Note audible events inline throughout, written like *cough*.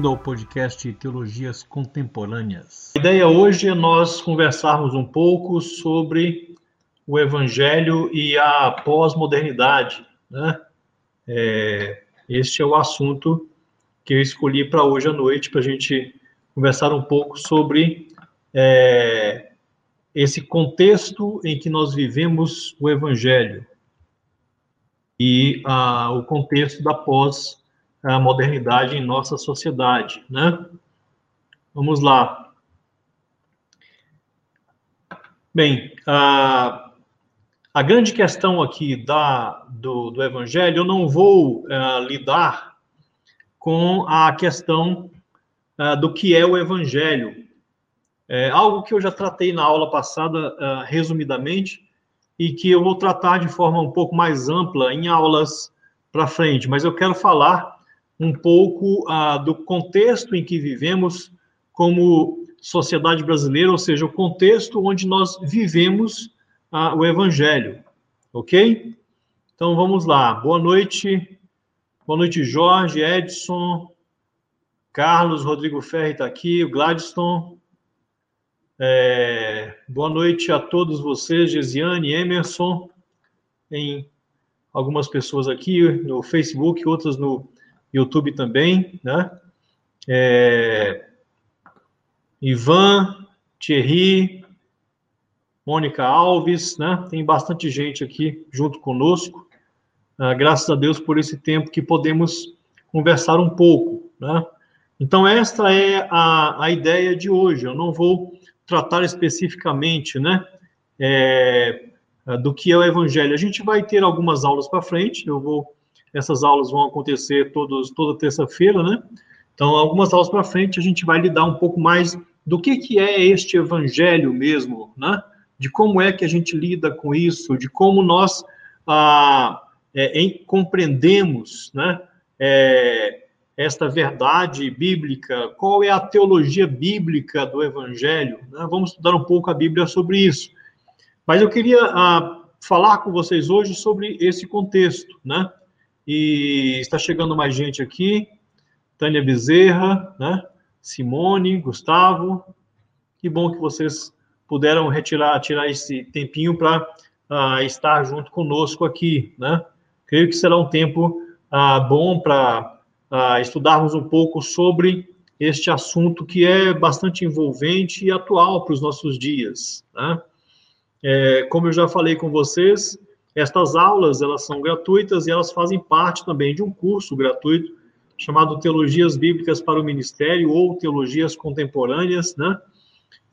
bem-vindo ao podcast Teologias Contemporâneas. A ideia hoje é nós conversarmos um pouco sobre o Evangelho e a pós-modernidade. Né? É, este é o assunto que eu escolhi para hoje à noite, para a gente conversar um pouco sobre é, esse contexto em que nós vivemos o Evangelho e ah, o contexto da pós a modernidade em nossa sociedade, né? Vamos lá. Bem, a, a grande questão aqui da, do, do Evangelho, eu não vou uh, lidar com a questão uh, do que é o Evangelho. É algo que eu já tratei na aula passada, uh, resumidamente, e que eu vou tratar de forma um pouco mais ampla em aulas para frente, mas eu quero falar um pouco ah, do contexto em que vivemos como sociedade brasileira, ou seja, o contexto onde nós vivemos ah, o Evangelho, ok? Então vamos lá. Boa noite, boa noite, Jorge, Edson, Carlos, Rodrigo Ferri está aqui, o Gladstone. É, boa noite a todos vocês, Gesiane, Emerson, tem algumas pessoas aqui no Facebook, outras no YouTube também, né? É, Ivan, Thierry, Mônica Alves, né? Tem bastante gente aqui junto conosco. Ah, graças a Deus por esse tempo que podemos conversar um pouco, né? Então, esta é a, a ideia de hoje. Eu não vou tratar especificamente, né? É, do que é o Evangelho. A gente vai ter algumas aulas para frente, eu vou essas aulas vão acontecer todos, toda terça-feira, né? Então, algumas aulas para frente, a gente vai lidar um pouco mais do que, que é este evangelho mesmo, né? De como é que a gente lida com isso, de como nós ah, é, em, compreendemos, né? É, esta verdade bíblica, qual é a teologia bíblica do evangelho, né? Vamos estudar um pouco a Bíblia sobre isso. Mas eu queria ah, falar com vocês hoje sobre esse contexto, né? E está chegando mais gente aqui. Tânia Bezerra, né? Simone, Gustavo. Que bom que vocês puderam retirar, tirar esse tempinho para uh, ah, estar junto conosco aqui, né? Creio que será um tempo uh, bom para uh, estudarmos um pouco sobre este assunto que é bastante envolvente e atual para os nossos dias, né? É, como eu já falei com vocês, estas aulas, elas são gratuitas e elas fazem parte também de um curso gratuito chamado Teologias Bíblicas para o Ministério ou Teologias Contemporâneas, né?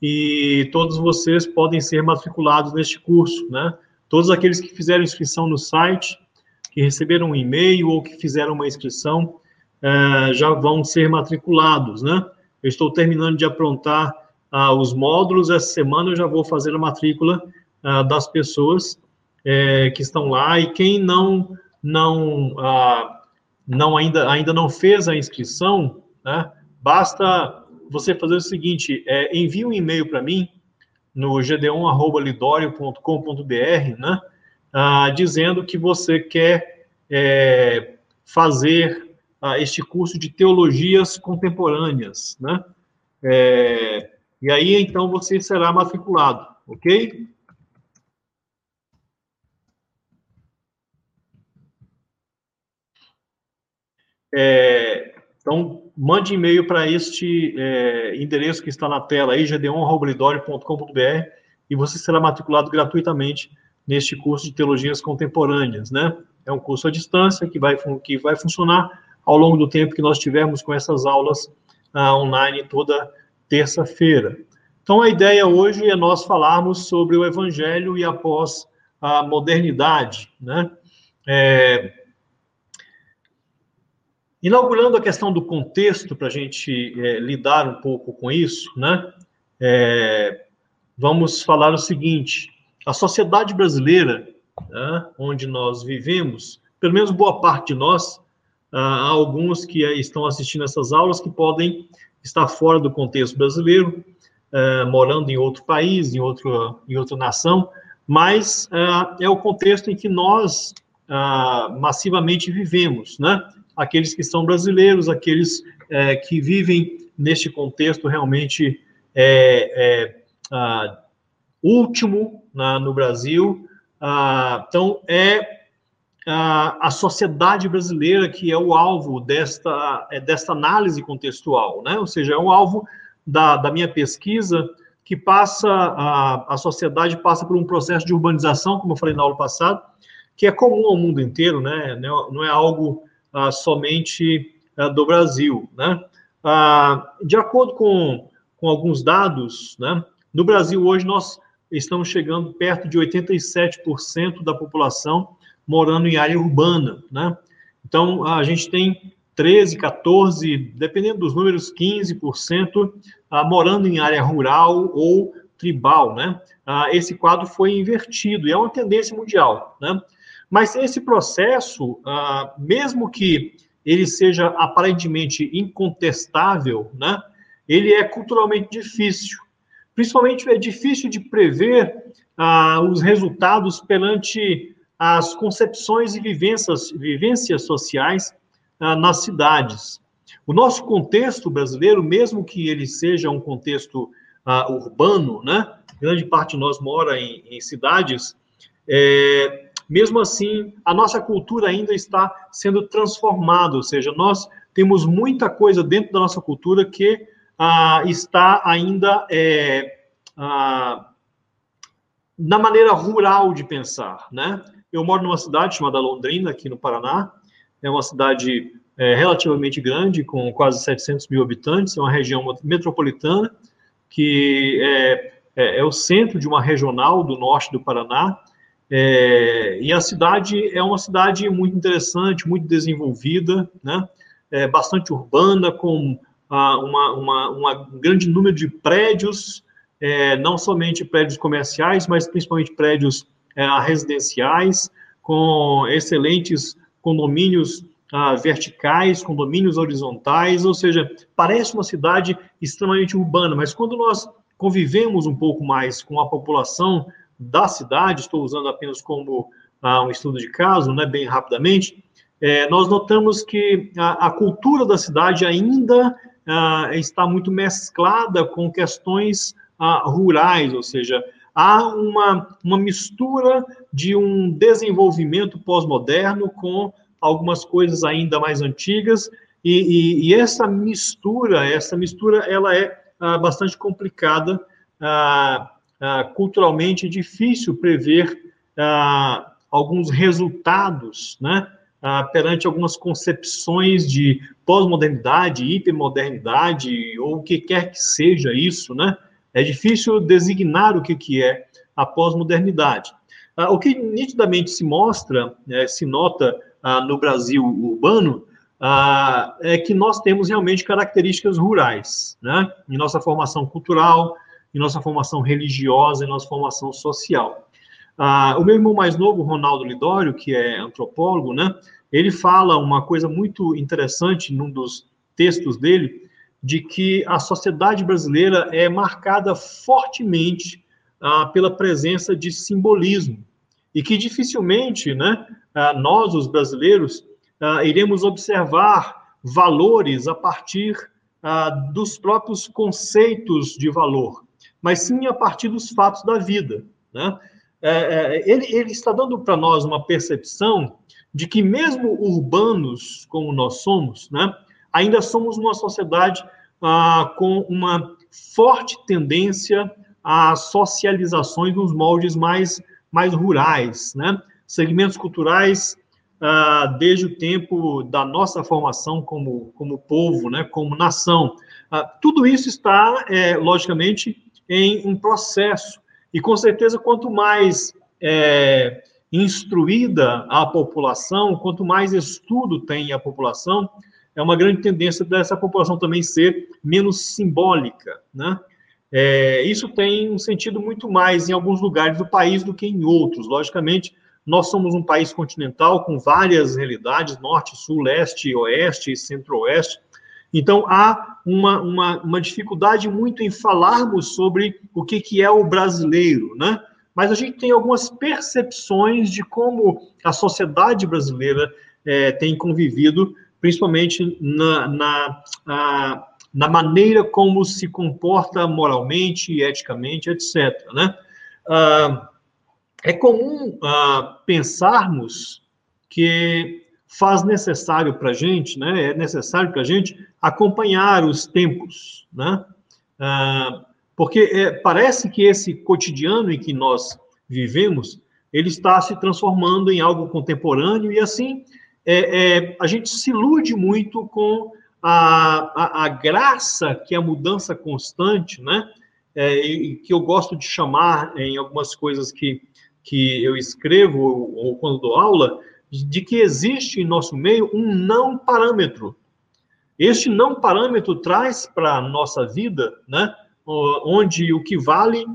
E todos vocês podem ser matriculados neste curso, né? Todos aqueles que fizeram inscrição no site, que receberam um e-mail ou que fizeram uma inscrição, eh, já vão ser matriculados, né? Eu estou terminando de aprontar ah, os módulos, essa semana eu já vou fazer a matrícula ah, das pessoas é, que estão lá e quem não não ah, não ainda ainda não fez a inscrição, né, basta você fazer o seguinte: é, envie um e-mail para mim no gd1@lidorio.com.br, né, ah, dizendo que você quer é, fazer ah, este curso de teologias contemporâneas, né? É, e aí então você será matriculado, ok? É, então, mande e-mail para este é, endereço que está na tela aí, gd1.com.br, e você será matriculado gratuitamente neste curso de teologias contemporâneas, né? É um curso à distância que vai, que vai funcionar ao longo do tempo que nós tivermos com essas aulas ah, online toda terça-feira. Então, a ideia hoje é nós falarmos sobre o Evangelho e após a modernidade, né? É, Inaugurando a questão do contexto, para a gente é, lidar um pouco com isso, né? É, vamos falar o seguinte: a sociedade brasileira, né, onde nós vivemos, pelo menos boa parte de nós, há alguns que estão assistindo essas aulas que podem estar fora do contexto brasileiro, morando em outro país, em, outro, em outra nação, mas é, o contexto em que nós massivamente vivemos, né? Aqueles que são brasileiros, aqueles é, que vivem neste contexto realmente é, ah, último na, no Brasil. Ah, então, é ah, a sociedade brasileira que é o alvo desta, é, desta análise contextual, né? ou seja, é o alvo da, da minha pesquisa que passa, a, a sociedade passa por um processo de urbanização, como eu falei na aula passada, que é comum ao mundo inteiro, né? não é, é algo ah, somente ah, do Brasil. Né? Ah, de acordo com, com alguns dados, né, no Brasil hoje nós estamos chegando perto de 87% da população morando em área urbana. Né? Então, a gente tem 13, 14, dependendo dos números, 15% ah, morando em área rural ou tribal, né? Ah, esse quadro foi invertido e é uma tendência mundial, né? Mas esse processo, ah, mesmo que ele seja aparentemente incontestável, né? Ele é culturalmente difícil. Principalmente é difícil de prever ah, os resultados perante as concepções e vivências, vivências sociais ah, nas cidades. O nosso contexto brasileiro, mesmo que ele seja um contexto urbano, né? Grande parte de nós mora em, em cidades. É, mesmo assim, a nossa cultura ainda está sendo transformada, ou seja, nós temos muita coisa dentro da nossa cultura que ah, está ainda é, ah, na maneira rural de pensar, né? Eu moro numa cidade chamada Londrina, aqui no Paraná, é uma cidade é, relativamente grande, com quase 700 mil habitantes, é uma região metropolitana, que é, é, é o centro de uma regional do norte do Paraná, é, e a cidade é uma cidade muito interessante, muito desenvolvida, né? É bastante urbana, com ah, uma, uma, um grande número de prédios, é, não somente prédios comerciais, mas principalmente prédios é, residenciais, com excelentes condomínios ah, verticais, condomínios horizontais, ou seja, parece uma cidade extremamente urbana, mas quando nós convivemos um pouco mais com a população da cidade, estou usando apenas como ah, um estudo de caso, né, bem rapidamente, é, nós notamos que a, a, cultura da cidade ainda ah, está muito mesclada com questões ah, rurais, ou seja, há uma, uma mistura de um desenvolvimento pós-moderno com algumas coisas ainda mais antigas, e, e, e, essa mistura, essa mistura, ela é ah, bastante complicada, ah, culturalmente difícil prever ah, alguns resultados, né, ah, perante algumas concepções de pós-modernidade, hipermodernidade, ou o que quer que seja isso, né, é difícil designar o que, que é a pós-modernidade. Ah, o que nitidamente se mostra, é, se nota ah, no Brasil urbano, ah, é que nós temos realmente características rurais, né? Em nossa formação cultural, em nossa formação religiosa, em nossa formação social. o meu irmão mais novo, Ronaldo Lidório, que é antropólogo, né? Ele fala uma coisa muito interessante num dos textos dele, de que a sociedade brasileira é marcada fortemente ah, pela presença de simbolismo e que dificilmente, né, ah, nós, os brasileiros, ah, iremos observar valores a partir ah, dos próprios conceitos de valor, mas sim a partir dos fatos da vida, né? É, é, ele, ele está dando para nós uma percepção de que mesmo urbanos como nós somos, né, ainda somos uma sociedade ah, com uma forte tendência a socializações nos moldes mais, mais rurais, né? Segmentos culturais ah, desde o tempo da nossa formação como, como povo, né? Como nação. Ah, tudo isso está, é, logicamente, em um processo. E, com certeza, quanto mais é, instruída a população, quanto mais estudo tem a população, é uma grande tendência dessa população também ser menos simbólica, né? É, isso tem um sentido muito mais em alguns lugares do país do que em outros. Logicamente, nós somos um país continental com várias realidades, norte, sul, leste, oeste, centro-oeste. Então, há uma, uma, uma, dificuldade muito em falarmos sobre o que, que é o brasileiro, né? Mas a gente tem algumas percepções de como a sociedade brasileira é, tem convivido principalmente na, na, a, na maneira como se comporta moralmente eticamente, etc. Né? Ah, é comum ah, pensarmos que faz necessário para a gente, né, é necessário para a gente acompanhar os tempos, né, ah, porque é, parece que esse cotidiano em que nós vivemos, ele está se transformando em algo contemporâneo e assim é, é, a gente se ilude muito com a, a, a, graça que a mudança constante, né, é, que eu gosto de chamar em algumas coisas que, que eu escrevo ou, ou quando dou aula, de que existe em nosso meio um não parâmetro. Este não parâmetro traz para a nossa vida, né, onde o que vale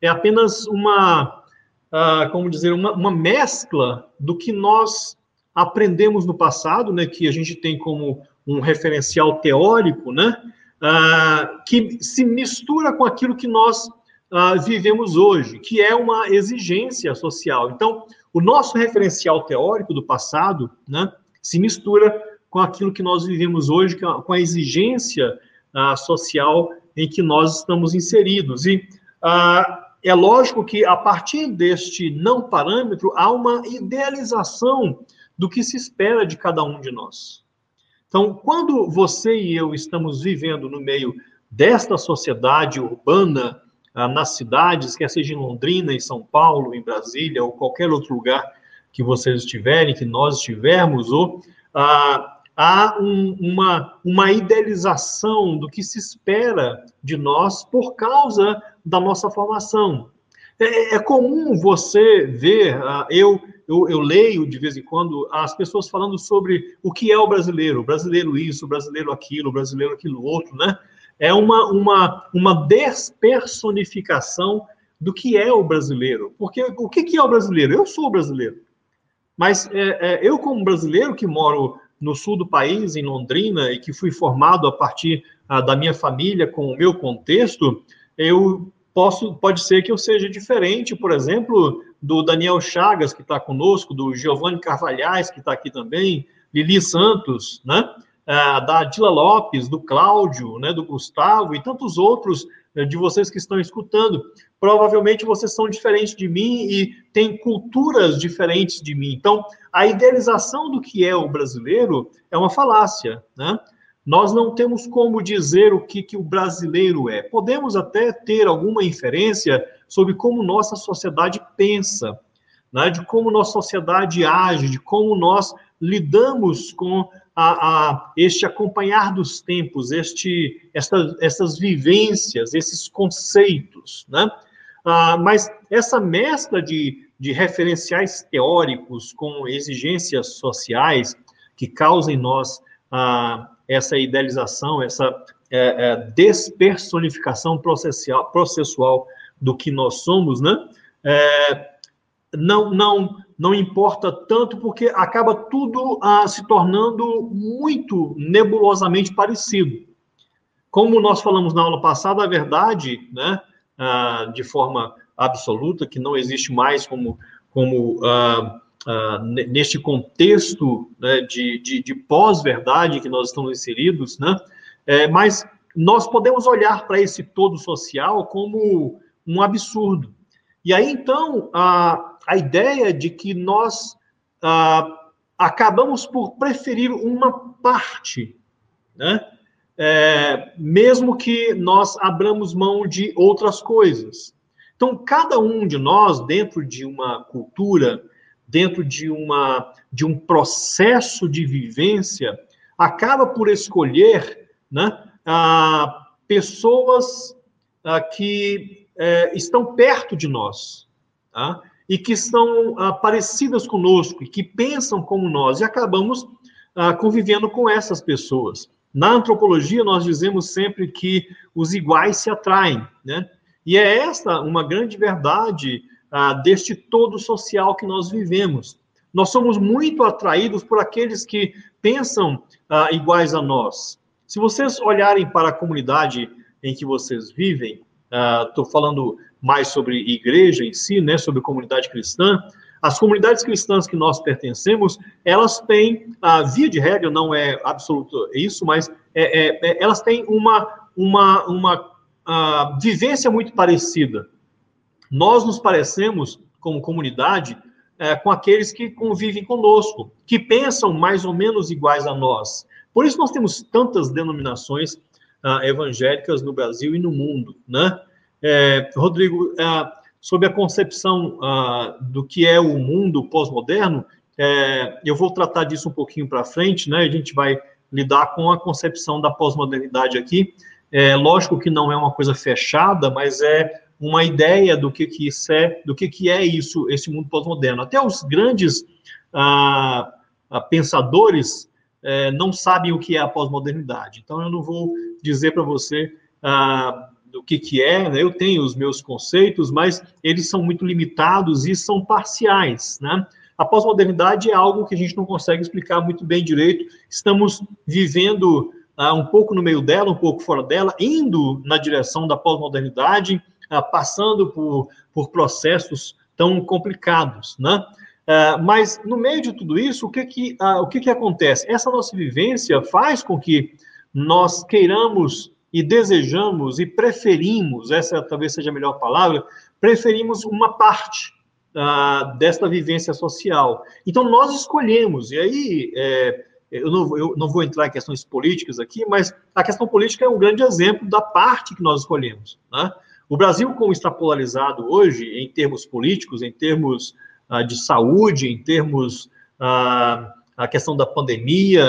é apenas uma, uh, como dizer, uma, uma, mescla do que nós aprendemos no passado, né, que a gente tem como um referencial teórico, né, uh, que se mistura com aquilo que nós uh, vivemos hoje, que é uma exigência social. Então, o nosso referencial teórico do passado né, se mistura com aquilo que nós vivemos hoje, com a exigência uh, social em que nós estamos inseridos. E uh, é lógico que, a partir deste não parâmetro, há uma idealização do que se espera de cada um de nós. Então, quando você e eu estamos vivendo no meio desta sociedade urbana ah, nas cidades, quer seja em Londrina, em São Paulo, em Brasília ou qualquer outro lugar que vocês estiverem, que nós estivermos, ou ah, há um, uma, uma idealização do que se espera de nós por causa da nossa formação. É, é comum você ver, ah, eu, eu, eu, leio de vez em quando as pessoas falando sobre o que é o brasileiro, brasileiro isso, brasileiro aquilo, brasileiro aquilo outro, né? É uma, uma, uma despersonificação do que é o brasileiro. Porque o que, que é o brasileiro? Eu sou brasileiro. Mas é, é, eu, como brasileiro que moro no sul do país, em Londrina, e que fui formado a partir ah, da minha família, com o meu contexto, eu posso, pode ser que eu seja diferente, por exemplo, do Daniel Chagas, que está conosco, do Giovanni Carvalhais, que está aqui também, Lili Santos, né? É, da Dila Lopes, do Cláudio, né, do Gustavo e tantos outros né, de vocês que estão escutando. Provavelmente vocês são diferentes de mim e têm culturas diferentes de mim. Então, a idealização do que é o brasileiro é uma falácia, né? Nós não temos como dizer o que, que o brasileiro é. Podemos até ter alguma inferência sobre como nossa sociedade pensa, né? de como nossa sociedade age, de como nós lidamos com a, a este acompanhar dos tempos, este, esta, essas vivências, esses conceitos, né? Ah, mas essa mescla de, de referenciais teóricos com exigências sociais que causam em nós ah, essa idealização, essa é, é, despersonificação processual, processual do que nós somos, né? É, não, não, não importa tanto, porque acaba tudo ah, se tornando muito nebulosamente parecido. Como nós falamos na aula passada, a verdade, né, ah, de forma absoluta, que não existe mais como, como ah, ah neste contexto né, de, de, de pós-verdade que nós estamos inseridos, né, é, mas nós podemos olhar para esse todo social como um absurdo. E aí, então, a, a ideia de que nós ah, acabamos por preferir uma parte, né? É, mesmo que nós abramos mão de outras coisas. Então, cada um de nós, dentro de uma cultura, dentro de, uma, de um processo de vivência, acaba por escolher né, ah, pessoas ah, que é, estão perto de nós. Tá? E que são ah, parecidas conosco e que pensam como nós, e acabamos ah, convivendo com essas pessoas. Na antropologia, nós dizemos sempre que os iguais se atraem, né? E é esta uma grande verdade ah, deste todo social que nós vivemos. Nós somos muito atraídos por aqueles que pensam iguais a nós. Se vocês olharem para a comunidade em que vocês vivem, estou falando mais sobre igreja em si, né, sobre comunidade cristã, As comunidades cristãs que nós pertencemos, elas têm, a via de regra, não é absoluto isso, mas é, é, é, elas têm uma, uma, uma vivência muito parecida. Nós nos parecemos, como comunidade, é, com aqueles que convivem conosco, que pensam mais ou menos iguais a nós. Por isso nós temos tantas denominações ah, evangélicas no Brasil e no mundo, né? É, Rodrigo, ah, sobre a concepção ah, do que é o mundo pós-moderno, é, eu vou tratar disso um pouquinho para frente, né? A gente vai lidar com a concepção da pós-modernidade aqui. É lógico que não é uma coisa fechada, mas é uma ideia do que, que isso é, do que, que é isso, esse mundo pós-moderno. Até os grandes ah, ah, pensadores eh, não sabem o que é a pós-modernidade. Então, eu não vou dizer para você ah, do que, que é, né? eu tenho os meus conceitos, mas eles são muito limitados e são parciais, né? A pós-modernidade é algo que a gente não consegue explicar muito bem direito. Estamos vivendo ah, um pouco no meio dela, um pouco fora dela, indo na direção da pós-modernidade, ah, passando por, por processos tão complicados, né? Ah, mas no meio de tudo isso, o que que, ah, o que que acontece? Essa nossa vivência faz com que nós queiramos e desejamos e preferimos, essa talvez seja a melhor palavra, preferimos uma parte uh, desta vivência social. Então, nós escolhemos, e aí é, eu, não, eu não vou entrar em questões políticas aqui, mas a questão política é um grande exemplo da parte que nós escolhemos. Né? O Brasil, como está polarizado hoje, em termos políticos, em termos uh, de saúde, em termos uh, a questão da pandemia,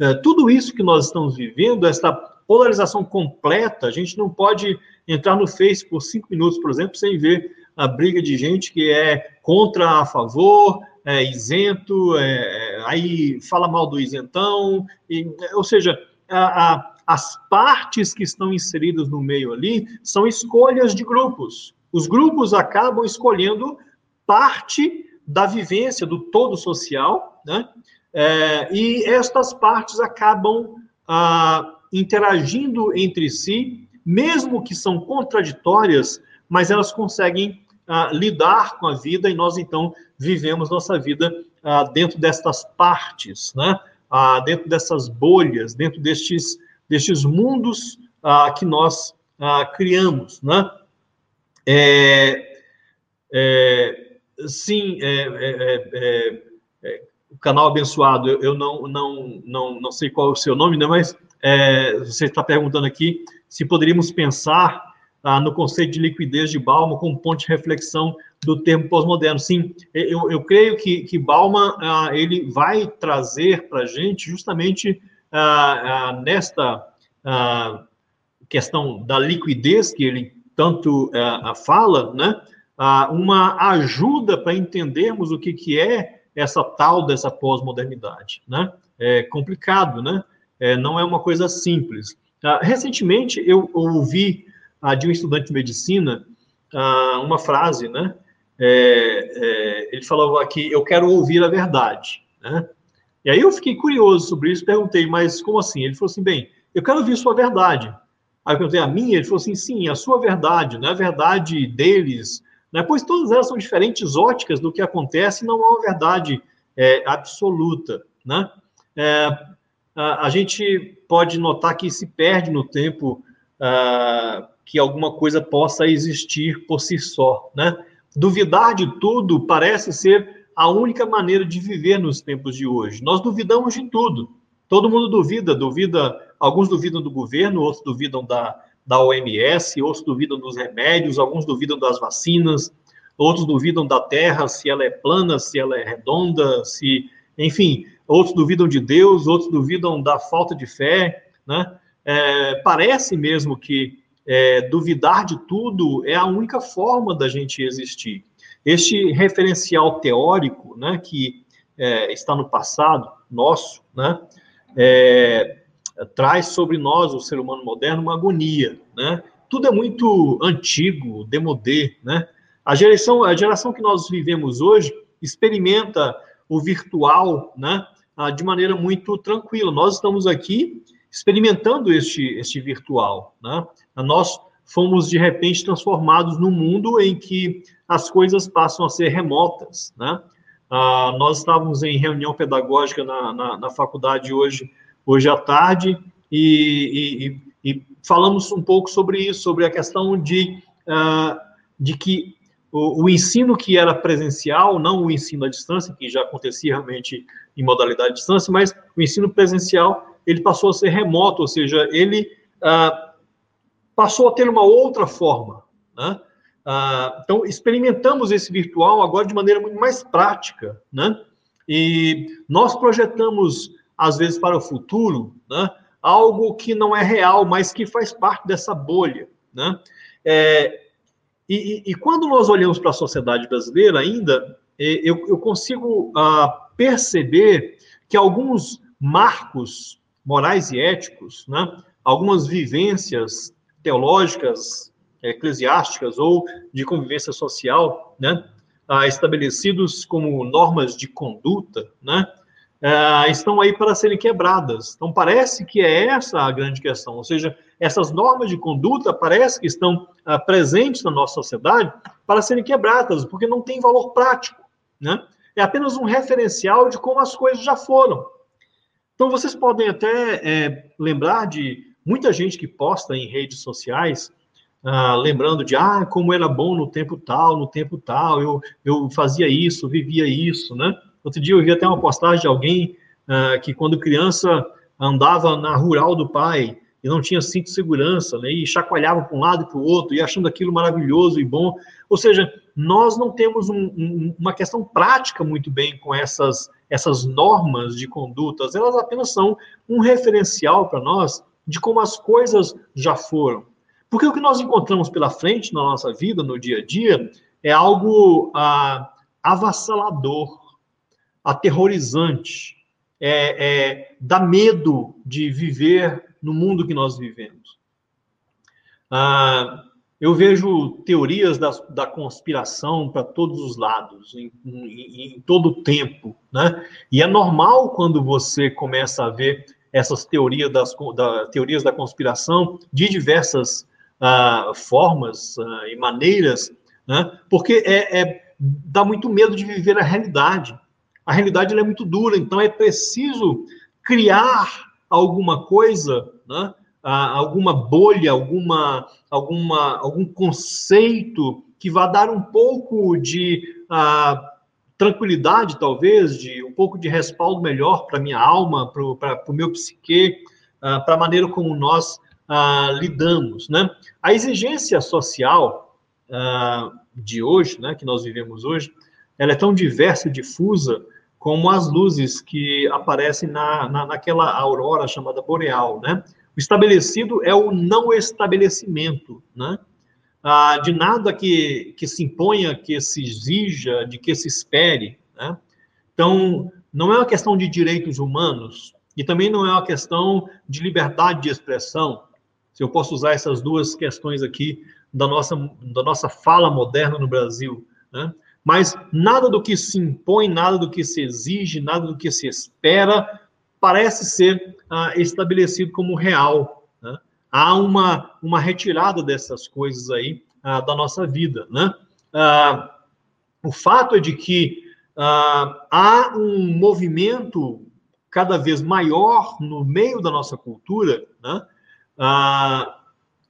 uh, tudo isso que nós estamos vivendo, essa polarização completa, a gente não pode entrar no Face por cinco minutos, por exemplo, sem ver a briga de gente que é contra, a favor, é isento, é, aí fala mal do isentão, e, ou seja, a, a as partes que estão inseridas no meio ali são escolhas de grupos. Os grupos acabam escolhendo parte da vivência do todo social, né? É, e estas partes acabam ah, interagindo entre si, mesmo que são contraditórias, mas elas conseguem ah, lidar com a vida e nós então vivemos nossa vida ah, dentro destas partes, né? Ah, dentro dessas bolhas, dentro destes destes mundos ah, que nós ah, criamos, né? É, é, sim, é, é, é, é o canal abençoado, eu, eu, não, não, não, não sei qual é o seu nome, né, mas você está perguntando aqui se poderíamos pensar ah, no conceito de liquidez de Bauman como ponto de reflexão do termo pós-moderno. Sim, eu, eu creio que, que Bauman ah, ele vai trazer para a gente justamente ah, ah, nesta ah, questão da liquidez que ele tanto ah, fala, né, ah, uma ajuda para entendermos o que, que é essa tal dessa pós-modernidade, né? É complicado, né? É, não é uma coisa simples. recentemente eu ouvi de um estudante de medicina uma frase, né? É, é, ele falou aqui: eu quero ouvir a verdade, né? E aí eu fiquei curioso sobre isso, perguntei, mas como assim? Ele falou assim, bem, eu quero ouvir sua verdade. Aí eu perguntei, a minha? Ele falou assim, sim, a sua verdade, não é a verdade deles, né? pois todas elas são diferentes óticas do que acontece, não é uma verdade é, absoluta, né? É, a, a, gente pode notar que se perde no tempo uh, que alguma coisa possa existir por si só, né? Duvidar de tudo parece ser a única maneira de viver nos tempos de hoje. Nós duvidamos de tudo. Todo mundo duvida, duvida, alguns duvidam do governo, outros duvidam da, da OMS, outros duvidam dos remédios, alguns duvidam das vacinas, outros duvidam da Terra, se ela é plana, se ela é redonda, se, enfim, outros duvidam de Deus, outros duvidam da falta de fé, né? É, parece mesmo que é, duvidar de tudo é a única forma da gente existir. Este referencial teórico, né, que é, está no passado nosso, né, é, traz sobre nós, o ser humano moderno, uma agonia, né? Tudo é muito antigo, demodê, né? A geração, a geração que nós vivemos hoje experimenta o virtual, né, ah, de maneira muito tranquila. Nós estamos aqui experimentando este, este virtual, né? Nós fomos de repente transformados num mundo em que as coisas passam a ser remotas, né? Ah, nós estávamos em reunião pedagógica na, na, na faculdade hoje, hoje à tarde e, e, e, falamos um pouco sobre isso, sobre a questão de, ah, de que o, o, ensino que era presencial, não o ensino à distância, que já acontecia realmente em modalidade de distância, mas o ensino presencial, ele passou a ser remoto, ou seja, ele ah, passou a ter uma outra forma, né? Ah, então, experimentamos esse virtual agora de maneira muito mais prática, né? E nós projetamos, às vezes, para o futuro, né? Algo que não é real, mas que faz parte dessa bolha, né? É, e, e, quando nós olhamos para a sociedade brasileira ainda, é, eu, eu consigo ah, perceber que alguns marcos morais e éticos, né? Algumas vivências teológicas eclesiásticas ou de convivência social, né, ah, estabelecidos como normas de conduta, né, ah, estão aí para serem quebradas. Então, parece que é essa a grande questão, ou seja, essas normas de conduta parece que estão ah, presentes na nossa sociedade para serem quebradas, porque não tem valor prático, né? É apenas um referencial de como as coisas já foram. Então, vocês podem até é, lembrar de muita gente que posta em redes sociais ah, lembrando de, ah, como era bom no tempo tal, no tempo tal, eu, eu fazia isso, vivia isso, né? Outro dia eu vi até uma postagem de alguém ah, que quando criança andava na rural do pai e não tinha cinto de segurança, né? E chacoalhava para um lado e para o outro, e achando aquilo maravilhoso e bom. Ou seja, nós não temos um, um, uma questão prática muito bem com essas, essas normas de condutas, elas apenas são um referencial para nós de como as coisas já foram. Porque o que nós encontramos pela frente na nossa vida, no dia a dia, é algo ah, avassalador, aterrorizante, é, é, dá medo de viver no mundo que nós vivemos. Ah, eu vejo teorias da, da conspiração para todos os lados, em, em, em, todo o tempo, né? E é normal quando você começa a ver essas teorias das, da, teorias da conspiração de diversas uh, formas uh, e maneiras, né? porque é, é, dá muito medo de viver a realidade. A realidade é muito dura, então é preciso criar alguma coisa, né? uh, alguma bolha, alguma, alguma, algum conceito que vá dar um pouco de tranquilidade, talvez, de um pouco de respaldo melhor para minha alma, para o meu psique, para a maneira como nós ah, lidamos, né? A exigência social ah, de hoje, né, que nós vivemos hoje, ela é tão diversa e difusa como as luzes que aparecem na, na, naquela aurora chamada boreal, né? O estabelecido é o não estabelecimento, né? Ah, de nada que, que se imponha, que se exija, de que se espere, né? Então, não é uma questão de direitos humanos e também não é uma questão de liberdade de expressão, se eu posso usar essas duas questões aqui da nossa, da nossa fala moderna no Brasil, né? Mas nada do que se impõe, nada do que se exige, nada do que se espera parece ser ah, estabelecido como real. Né? Há uma, uma retirada dessas coisas aí ah, da nossa vida. Né? Ah, o fato é de que ah, há um movimento cada vez maior no meio da nossa cultura, né? ah,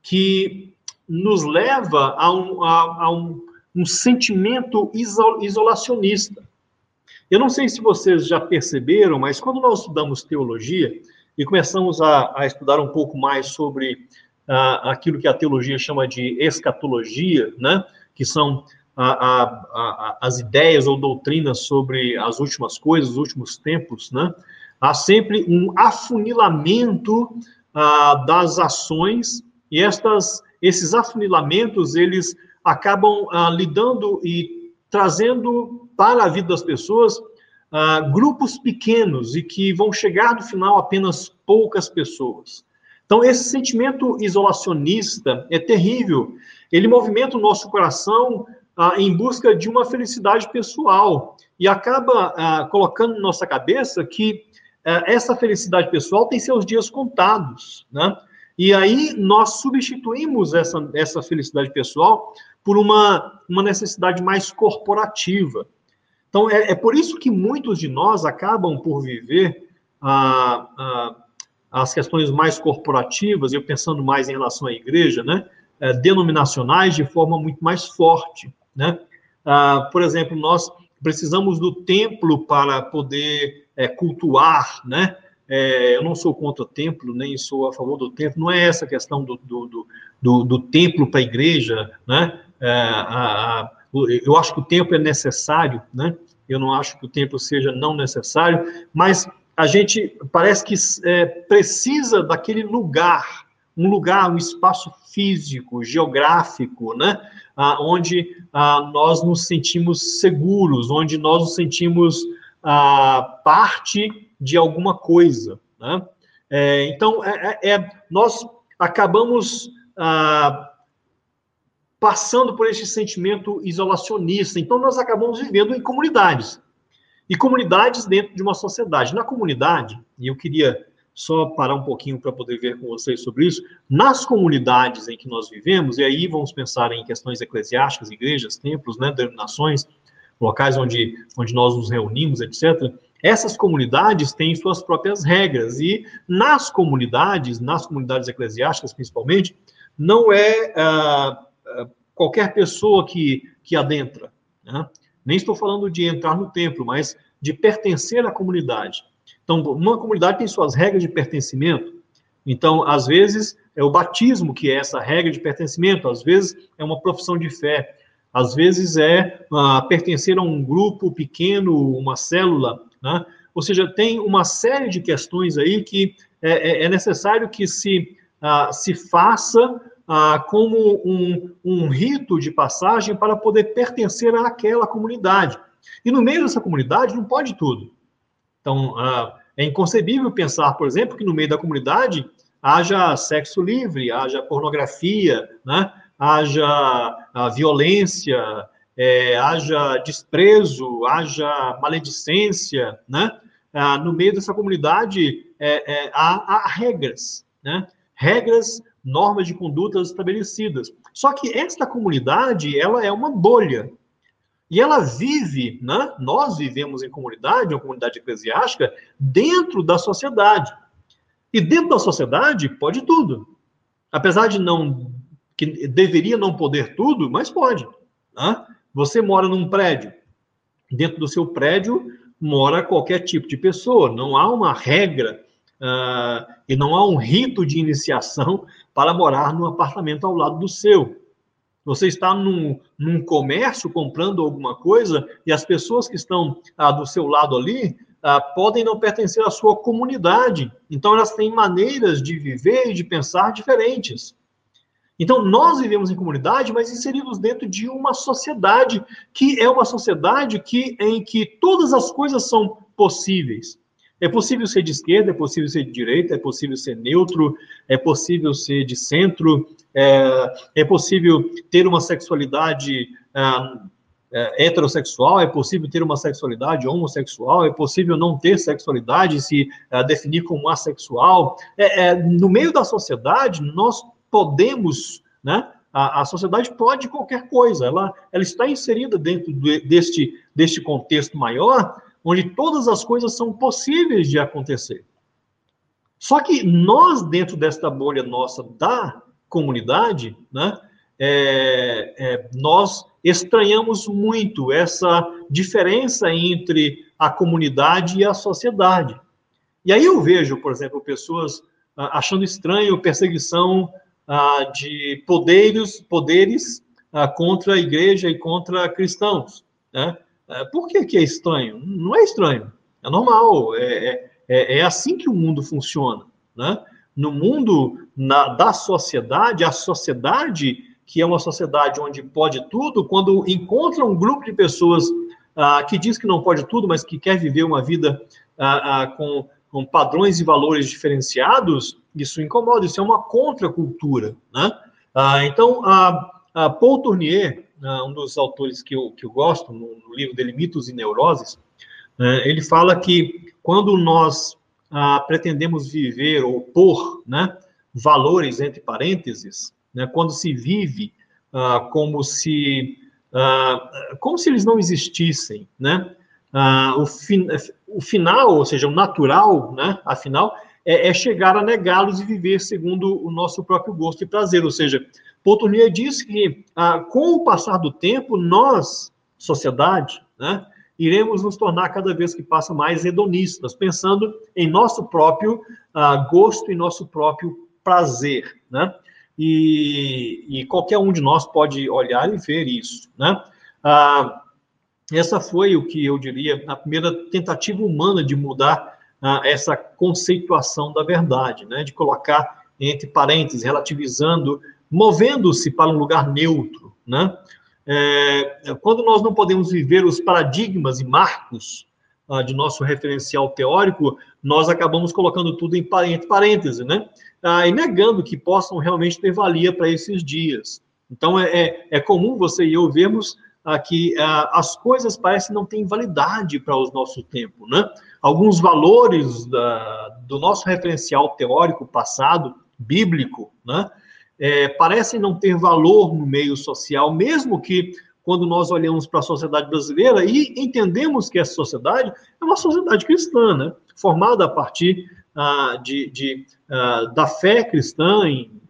que nos leva a um, a, a um, um sentimento isolacionista. Eu não sei se vocês já perceberam, mas quando nós estudamos teologia e começamos a, a estudar um pouco mais sobre ah, aquilo que a teologia chama de escatologia, né, que são a, a, as ideias ou doutrinas sobre as últimas coisas, os últimos tempos, né, há sempre um afunilamento ah, das ações e estas, esses afunilamentos eles acabam ah, lidando e trazendo para a vida das pessoas ah, grupos pequenos e que vão chegar no final apenas poucas pessoas. Então esse sentimento isolacionista é terrível. Ele movimenta o nosso coração ah, em busca de uma felicidade pessoal e acaba ah, colocando na nossa cabeça que é, essa felicidade pessoal tem seus dias contados, né? E aí nós substituímos essa, essa felicidade pessoal por uma, uma necessidade mais corporativa. Então, é, é por isso que muitos de nós acabam por viver ah, ah, as questões mais corporativas, eu pensando mais em relação à igreja, né, é, denominacionais de forma muito mais forte, né? Ah, por exemplo, nós precisamos do templo para poder é, cultuar, né? É, eu não sou contra o templo, nem sou a favor do templo, não é essa a questão do, do, do, do templo para a igreja, né? É, a, a, eu acho que o templo é necessário, né? Eu não acho que o templo seja não necessário, mas a gente parece que é, precisa daquele lugar, um lugar, um espaço físico, geográfico, né? Ah, onde ah, nós nos sentimos seguros, onde nós nos sentimos ah, parte de alguma coisa, né? É, então, é, é, é nós acabamos ah, passando por esse sentimento isolacionista. Então, nós acabamos vivendo em comunidades. E comunidades dentro de uma sociedade. Na comunidade, e eu queria só parar um pouquinho para poder ver com vocês sobre isso, nas comunidades em que nós vivemos, e aí vamos pensar em questões eclesiásticas, igrejas, templos, né, denominações, locais onde, onde nós nos reunimos, etc., essas comunidades têm suas próprias regras, e nas comunidades, nas comunidades eclesiásticas principalmente, não é ah qualquer pessoa que, que adentra. Né? Nem estou falando de entrar no templo, mas de pertencer à comunidade. Então, uma comunidade tem suas regras de pertencimento. Então, às vezes, é o batismo que é essa regra de pertencimento, às vezes é uma profissão de fé, às vezes é uh, pertencer a um grupo pequeno, uma célula, né? Ou seja, tem uma série de questões aí que é, é, é necessário que se, uh, se faça ah, como um, um rito de passagem para poder pertencer àquela comunidade. E no meio dessa comunidade não pode tudo. Então, ah, é inconcebível pensar, por exemplo, que no meio da comunidade haja sexo livre, haja pornografia, né? haja violência, é, haja desprezo, haja maledicência, né? Ah, no meio dessa comunidade é, é, há, há regras, né? Regras normas de condutas estabelecidas. Só que esta comunidade, ela é uma bolha. E ela vive, né? nós vivemos em comunidade, uma comunidade eclesiástica, dentro da sociedade. E dentro da sociedade pode tudo. Apesar de não, que deveria não poder tudo, mas pode. Né? Você mora num prédio. Dentro do seu prédio mora qualquer tipo de pessoa. Não há uma regra uh, e não há um rito de iniciação para morar no apartamento ao lado do seu. Você está num, num comércio comprando alguma coisa e as pessoas que estão ah, do seu lado ali ah, podem não pertencer à sua comunidade. Então, elas têm maneiras de viver e de pensar diferentes. Então, nós vivemos em comunidade, mas inseridos dentro de uma sociedade que é uma sociedade que, em que todas as coisas são possíveis. É possível ser de esquerda, é possível ser de direita, é possível ser neutro, é possível ser de centro, é, é possível ter uma sexualidade é, heterossexual, é possível ter uma sexualidade homossexual, é possível não ter sexualidade se é, definir como assexual. É, é, no meio da sociedade, nós podemos, né? A, a, sociedade pode qualquer coisa, ela, ela está inserida dentro do, deste, deste contexto maior, onde todas as coisas são possíveis de acontecer. Só que nós, dentro desta bolha nossa da comunidade, né, é, é, nós estranhamos muito essa diferença entre a comunidade e a sociedade. E aí eu vejo, por exemplo, pessoas ah, achando estranho perseguição ah, de poderes, poderes ah, contra a igreja e contra cristãos. Né? É, por que, que é estranho? Não é estranho, é normal, é, é, é assim que o mundo funciona. Né? No mundo na, da sociedade, a sociedade, que é uma sociedade onde pode tudo, quando encontra um grupo de pessoas ah, que diz que não pode tudo, mas que quer viver uma vida ah, ah, com, com padrões e valores diferenciados, isso incomoda, isso é uma contracultura. Né? Ah, então, a, a Paul Tournier, um dos autores que eu, que eu gosto, no, no livro dele, Mitos e Neuroses, uh, ele fala que quando nós uh, pretendemos viver ou pôr né, valores entre parênteses, né, quando se vive ah, como se ah, como se eles não existissem, né? Ah, o, fin o final, ou seja, o natural, né? Afinal, é, é chegar a negá-los e viver segundo o nosso próprio gosto e prazer. Ou seja, Paul Tournier diz que ah, com o passar do tempo, nós, sociedade, né? iremos nos tornar cada vez que passa mais hedonistas, pensando em nosso próprio uh, gosto e nosso próprio prazer, né? E, e, qualquer um de nós pode olhar e ver isso, né? Uh, essa foi o que eu diria a primeira tentativa humana de mudar uh, essa conceituação da verdade, né? De colocar entre parênteses, relativizando, movendo-se para um lugar neutro, né? É, quando nós não podemos viver os paradigmas e marcos ah, de nosso referencial teórico, nós acabamos colocando tudo em parêntese, né? Ah, e negando que possam realmente ter valia para esses dias. Então, é, é, é comum você e eu vermos ah, que ah, as coisas parecem não ter validade para o nosso tempo, né? Alguns valores da, do nosso referencial teórico passado, bíblico, né? é, parecem não ter valor no meio social, mesmo que quando nós olhamos para a sociedade brasileira e entendemos que essa sociedade é uma sociedade cristã, né? formada a partir ah, de, de ah, da fé cristã em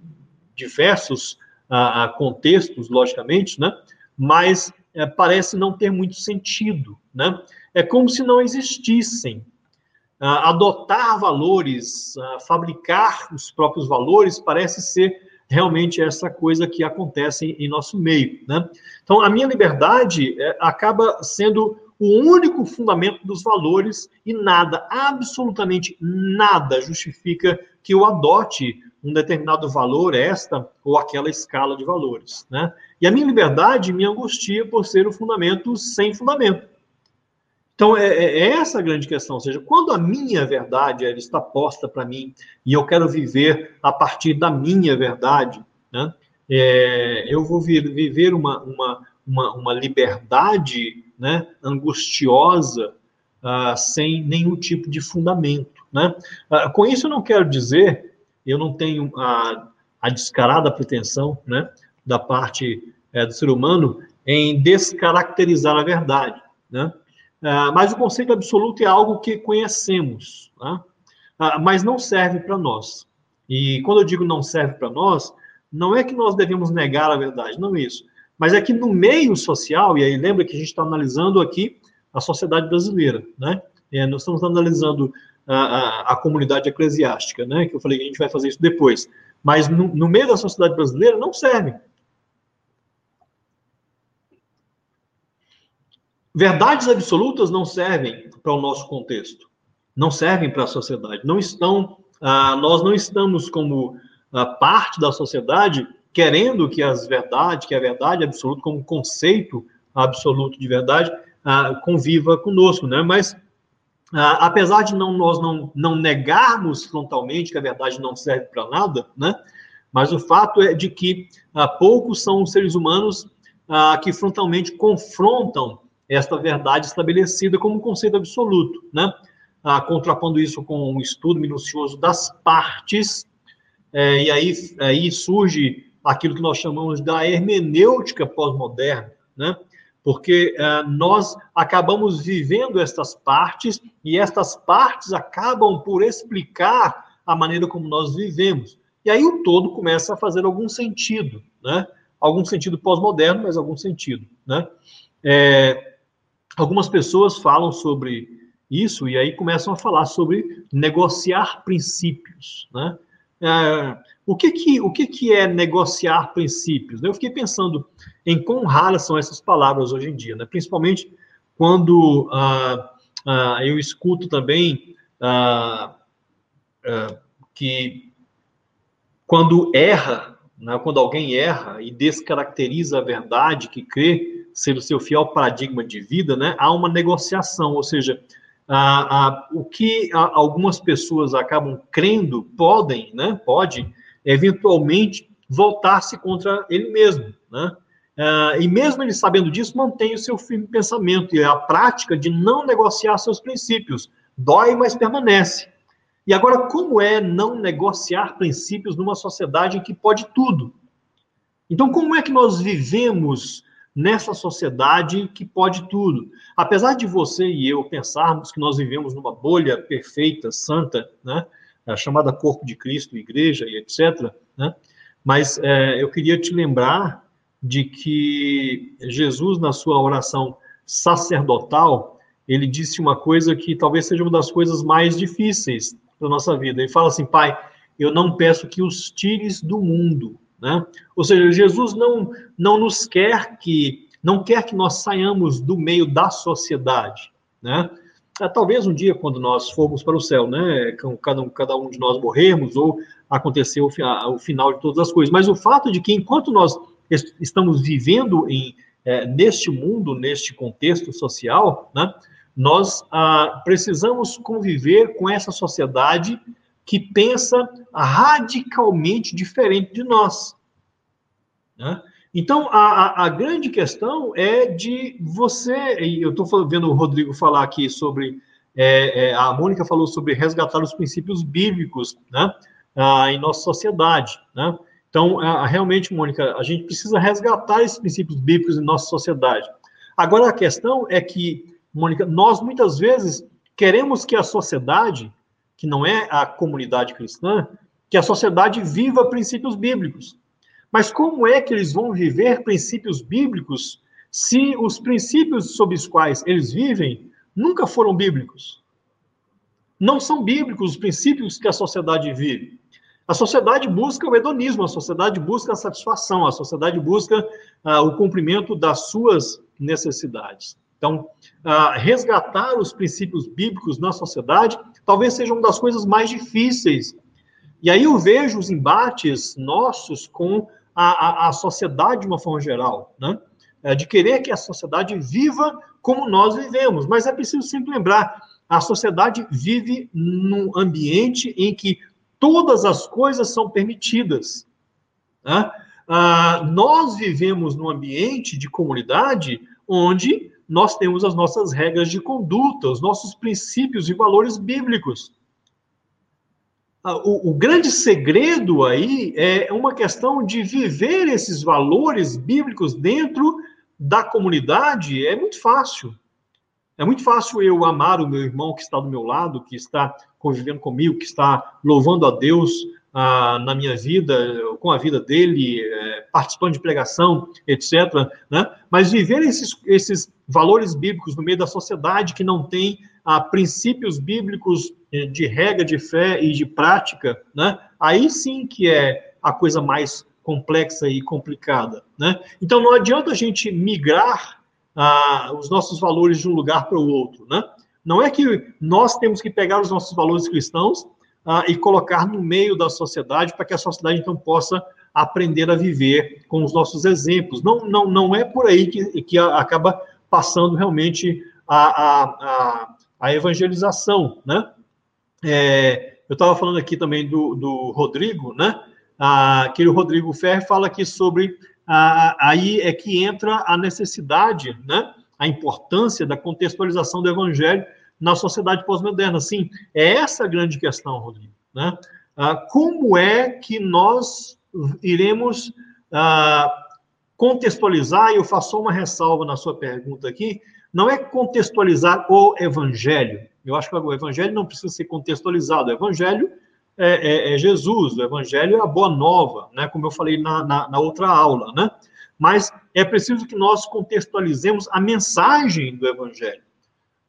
diversos ah, contextos, logicamente, né? mas é, parece não ter muito sentido. Né? É como se não existissem. Ah, adotar valores, ah, fabricar os próprios valores, parece ser realmente essa coisa que acontece em nosso meio. Né? Então, a minha liberdade é, acaba sendo o único fundamento dos valores e nada, absolutamente nada, justifica que eu adote um determinado valor, esta ou aquela escala de valores. Né? E a minha liberdade me angustia por ser o fundamento sem fundamento. Então, é, é, é, essa a grande questão. Ou seja, quando a minha verdade ela está posta para mim e eu quero viver a partir da minha verdade, né, é, eu vou viver uma, uma, uma, uma liberdade né, angustiosa uh, sem nenhum tipo de fundamento. Né? Uh, com isso, eu não quero dizer, eu não tenho a, a descarada pretensão né, da parte é, do ser humano em descaracterizar a verdade. Né? Ah, mas o conceito absoluto é algo que conhecemos, tá? uh, mas não serve para nós. E quando eu digo não serve para nós, não é que nós devemos negar a verdade, não é isso. Mas é que no meio social, e aí lembra que a gente está analisando aqui a sociedade brasileira, né? É, nós estamos analisando a, a, a, comunidade eclesiástica, né? Que eu falei que a gente vai fazer isso depois. Mas no, no meio da sociedade brasileira não serve. Verdades absolutas não servem para o nosso contexto, não servem para a sociedade, não estão, ah, nós não estamos como ah, parte da sociedade querendo que as verdades, que a verdade absoluta como conceito absoluto de verdade ah, conviva conosco, né? Mas ah, apesar de não, nós não, não negarmos frontalmente que a verdade não serve para nada, né? Mas o fato é de que ah, poucos são os seres humanos ah, que frontalmente confrontam esta verdade estabelecida como um conceito absoluto, né? Ah, contrapondo isso com um estudo minucioso das partes, é, e aí, aí surge aquilo que nós chamamos da hermenêutica pós-moderna, né? Porque é, nós acabamos vivendo estas partes e estas partes acabam por explicar a maneira como nós vivemos. E aí o todo começa a fazer algum sentido, né? Algum sentido pós-moderno, mas algum sentido, né? É, algumas pessoas falam sobre isso e aí começam a falar sobre negociar princípios, né? É, o que que o que que é negociar princípios? Eu fiquei pensando em quão raras são essas palavras hoje em dia, né? Principalmente quando ah, ah, eu escuto também ah que quando erra, né? quando alguém erra e descaracteriza a verdade que crê, ser o seu fiel paradigma de vida, né, há uma negociação, ou seja, a, a, o que a, algumas pessoas acabam crendo podem, né, pode eventualmente voltar-se contra ele mesmo, né? Uh, e mesmo ele sabendo disso, mantém o seu firme pensamento e a prática de não negociar seus princípios. Dói, mas permanece. E agora, como é não negociar princípios numa sociedade em que pode tudo? Então, como é que nós vivemos nessa sociedade que pode tudo? Apesar de você e eu pensarmos que nós vivemos numa bolha perfeita, santa, né? Chamada corpo de Cristo, igreja e etc., né? Mas é, eu queria te lembrar de que Jesus, na sua oração sacerdotal, ele disse uma coisa que talvez seja uma das coisas mais difíceis da nossa vida. Ele fala assim, Pai, eu não peço que os tires do mundo, né? Ou seja, Jesus não não nos quer que não quer que nós saiamos do meio da sociedade, né? É, talvez um dia, quando nós formos para o céu, né, cada um, cada um de nós morrermos ou acontecer o, o final de todas as coisas. Mas o fato de que, enquanto nós estamos vivendo em, é, neste mundo, neste contexto social, né, nós ah, precisamos conviver com essa sociedade que pensa radicalmente diferente de nós. Né? Então, a, a, a, grande questão é de você, eu estou vendo o Rodrigo falar aqui sobre, é, é, a Mônica falou sobre resgatar os princípios bíblicos né, ah, em nossa sociedade. Né? Então, realmente, Mônica, a gente precisa resgatar esses princípios bíblicos em nossa sociedade. Agora, a questão é que Mônica, nós muitas vezes queremos que a sociedade, que não é a comunidade cristã, que a sociedade viva princípios bíblicos. Mas como é que eles vão viver princípios bíblicos se os princípios sob os quais eles vivem nunca foram bíblicos? Não são bíblicos os princípios que a sociedade vive. A sociedade busca o hedonismo, a sociedade busca a satisfação, a sociedade busca ah, o cumprimento das suas necessidades. Então, uh, resgatar os princípios bíblicos na sociedade talvez seja uma das coisas mais difíceis. E aí eu vejo os embates nossos com a, a, a sociedade de uma forma geral, né? É, de querer que a sociedade viva como nós vivemos. Mas é preciso sempre lembrar: a sociedade vive num ambiente em que todas as coisas são permitidas. Né? Ah, nós vivemos num ambiente de comunidade onde nós temos as nossas regras de conduta, os nossos princípios e valores bíblicos. Ah, o, o, grande segredo aí é uma questão de viver esses valores bíblicos dentro da comunidade. É muito fácil. É muito fácil eu amar o meu irmão que está do meu lado, que está convivendo comigo, que está louvando a Deus ah, na minha vida, com a vida dele, é, participando de pregação, etc. Né? Mas viver esses, esses valores bíblicos no meio da sociedade que não tem ah, princípios bíblicos eh, de regra de fé e de prática, né? aí sim que é a coisa mais complexa e complicada. Né? Então não adianta a gente migrar ah, os nossos valores de um lugar para o outro. Né? Não é que nós temos que pegar os nossos valores cristãos ah, e colocar no meio da sociedade para que a sociedade então possa aprender a viver com os nossos exemplos. Não, não, não é por aí que, que acaba passando realmente a, a, a, a evangelização, né? É, eu estava falando aqui também do, do Rodrigo, né? Ah, que o Rodrigo Ferre fala aqui sobre ah, aí é que entra a necessidade, né? A importância da contextualização do evangelho na sociedade pós-moderna. Sim, é essa a grande questão, Rodrigo. Né? Ah, como é que nós iremos ah, contextualizar, e eu faço uma ressalva na sua pergunta aqui, não é contextualizar o evangelho. Eu acho que o evangelho não precisa ser contextualizado. O evangelho é, é, é Jesus, o evangelho é a boa nova, né? como eu falei na, na, na outra aula. Né? Mas é preciso que nós contextualizemos a mensagem do evangelho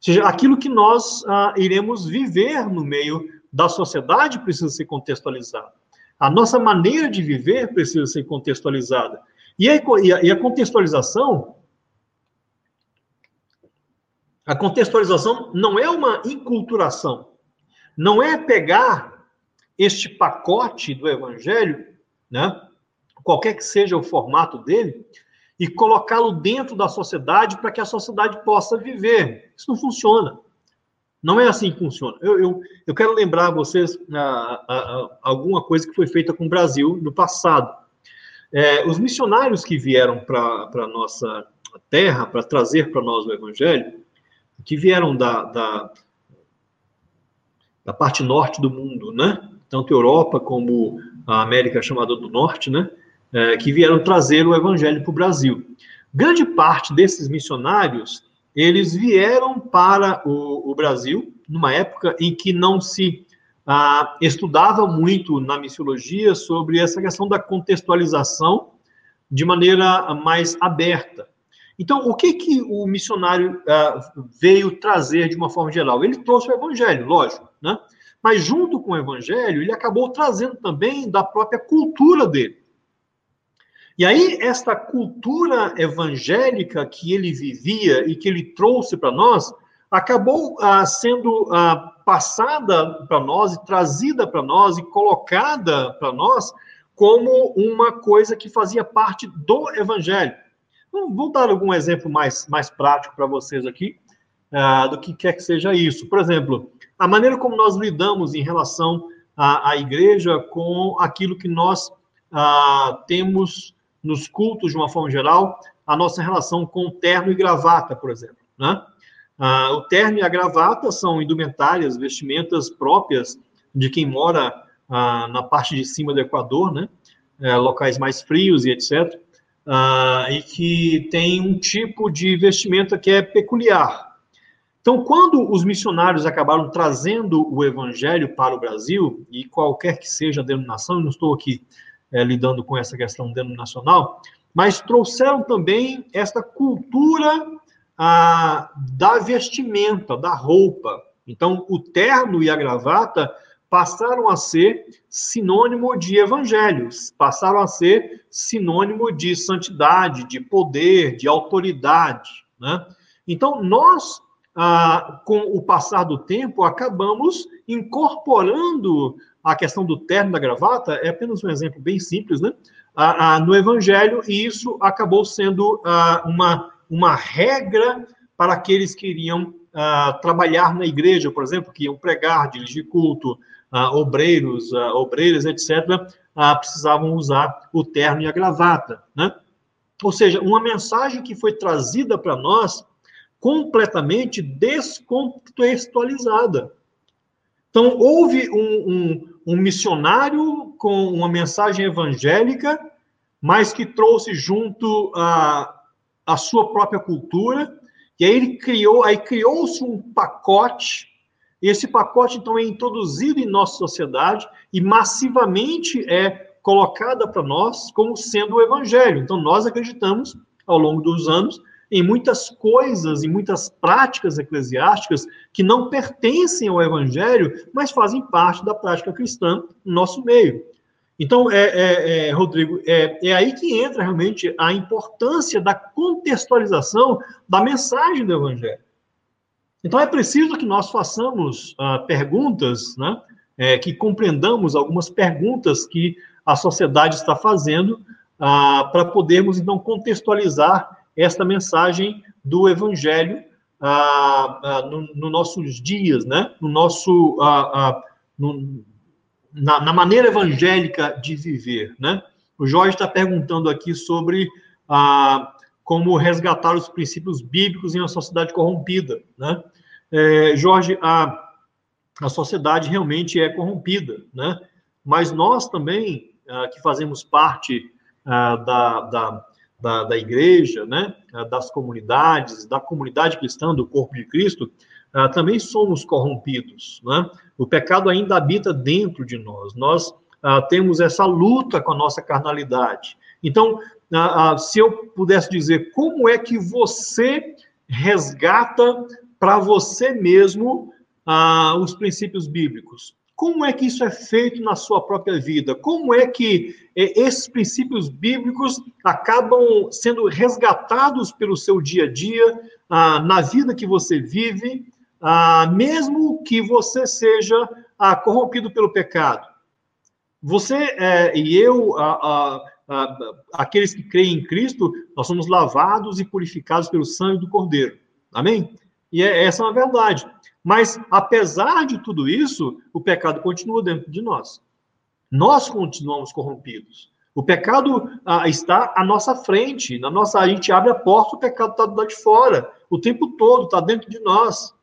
seja, aquilo que nós ah, iremos viver no meio da sociedade precisa ser contextualizado. A nossa maneira de viver precisa ser contextualizada. E a, e a contextualização, a contextualização não é uma inculturação, não é pegar este pacote do evangelho, né, qualquer que seja o formato dele, e colocá-lo dentro da sociedade para que a sociedade possa viver. Isso não funciona. Não é assim que funciona. Eu, eu, eu quero lembrar a vocês ah, ah, ah, alguma coisa que foi feita com o Brasil no passado. É, os missionários que vieram para a nossa terra, para trazer para nós o Evangelho, que vieram da, da, da parte norte do mundo, né? Tanto Europa como a América chamada do Norte, né? É, que vieram trazer o evangelho para o Brasil. Grande parte desses missionários, eles vieram para o, o Brasil numa época em que não se ah, estudava muito na missiologia sobre essa questão da contextualização de maneira mais aberta. Então, o que que o missionário uh, veio trazer de uma forma geral? Ele trouxe o evangelho, lógico, né? Mas junto com o evangelho, ele acabou trazendo também da própria cultura dele. E aí, esta cultura evangélica que ele vivia e que ele trouxe para nós, acabou uh, sendo uh, passada para nós e trazida para nós e colocada para nós como uma coisa que fazia parte do evangelho. Vou dar algum exemplo mais, mais prático para vocês aqui, uh, do que quer que seja isso. Por exemplo, a maneira como nós lidamos em relação à, à igreja com aquilo que nós uh, temos nos cultos, de uma forma geral, a nossa relação com terno e gravata, por exemplo. Né? Uh, o terno e a gravata são indumentárias, vestimentas próprias de quem mora na parte de cima do Equador, né? É, locais mais frios e etc uh, e que tem um tipo de vestimenta que é peculiar. Então, quando os missionários acabaram trazendo o evangelho para o Brasil, e qualquer que seja a denominação, eu não estou aqui é, lidando com essa questão denominacional, mas trouxeram também esta cultura ah, da vestimenta, da roupa. Então, o terno e a gravata passaram a ser sinônimo de evangelhos, passaram a ser sinônimo de santidade, de poder, de autoridade. Né? Então, nós, ah, com o passar do tempo, acabamos incorporando a questão do terno da gravata, é apenas um exemplo bem simples, né? Ah, ah, no evangelho, e isso acabou sendo uma, uma regra para aqueles que iriam ah, trabalhar na igreja, por exemplo, que iam pregar, dirigir culto, uh, obreiros, uh, obreiras, etc., uh, precisavam usar o terno e a gravata, né? Ou seja, uma mensagem que foi trazida para nós completamente descontextualizada. Então, houve um, um, um, missionário com uma mensagem evangélica, mas que trouxe junto a, a sua própria cultura, e aí ele criou, aí criou-se um pacote e esse pacote, então, é introduzido em nossa sociedade e massivamente é colocada para nós como sendo o evangelho. Então, nós acreditamos, ao longo dos anos, em muitas coisas, em muitas práticas eclesiásticas que não pertencem ao evangelho, mas fazem parte da prática cristã no nosso meio. Então, é, é, é, Rodrigo, é, é aí que entra realmente a importância da contextualização da mensagem do evangelho. Então, é preciso que nós façamos uh, perguntas, né, é, que compreendamos algumas perguntas que a sociedade está fazendo, uh, para podermos, então, contextualizar esta mensagem do Evangelho uh, nos no nossos dias, né, no nosso, no, na, na, maneira evangélica de viver. Né? O Jorge está perguntando aqui sobre como resgatar os princípios bíblicos em uma sociedade corrompida, né? É, Jorge, a, a sociedade realmente é corrompida, né? Mas nós também, ah, que fazemos parte ah, da, da, da, da, igreja, né? Ah, das comunidades, da comunidade cristã, do corpo de Cristo, ah, também somos corrompidos, né? O pecado ainda habita dentro de nós. Nós ah, temos essa luta com a nossa carnalidade. Então, ah, ah, se eu pudesse dizer, como é que você resgata para você mesmo ah, os princípios bíblicos? Como é que isso é feito na sua própria vida? Como é que eh, esses princípios bíblicos acabam sendo resgatados pelo seu dia a dia, ah, na vida que você vive, ah, mesmo que você seja ah, corrompido pelo pecado? Você eh, e eu, aqueles que creem em Cristo, nós somos lavados e purificados pelo sangue do Cordeiro. Amém? E é, essa é uma verdade. Mas, apesar de tudo isso, o pecado continua dentro de nós. Nós continuamos corrompidos. O pecado ah, está à nossa frente, na nossa, a gente abre a porta, o pecado está do lado de fora, o tempo todo, está dentro de nós.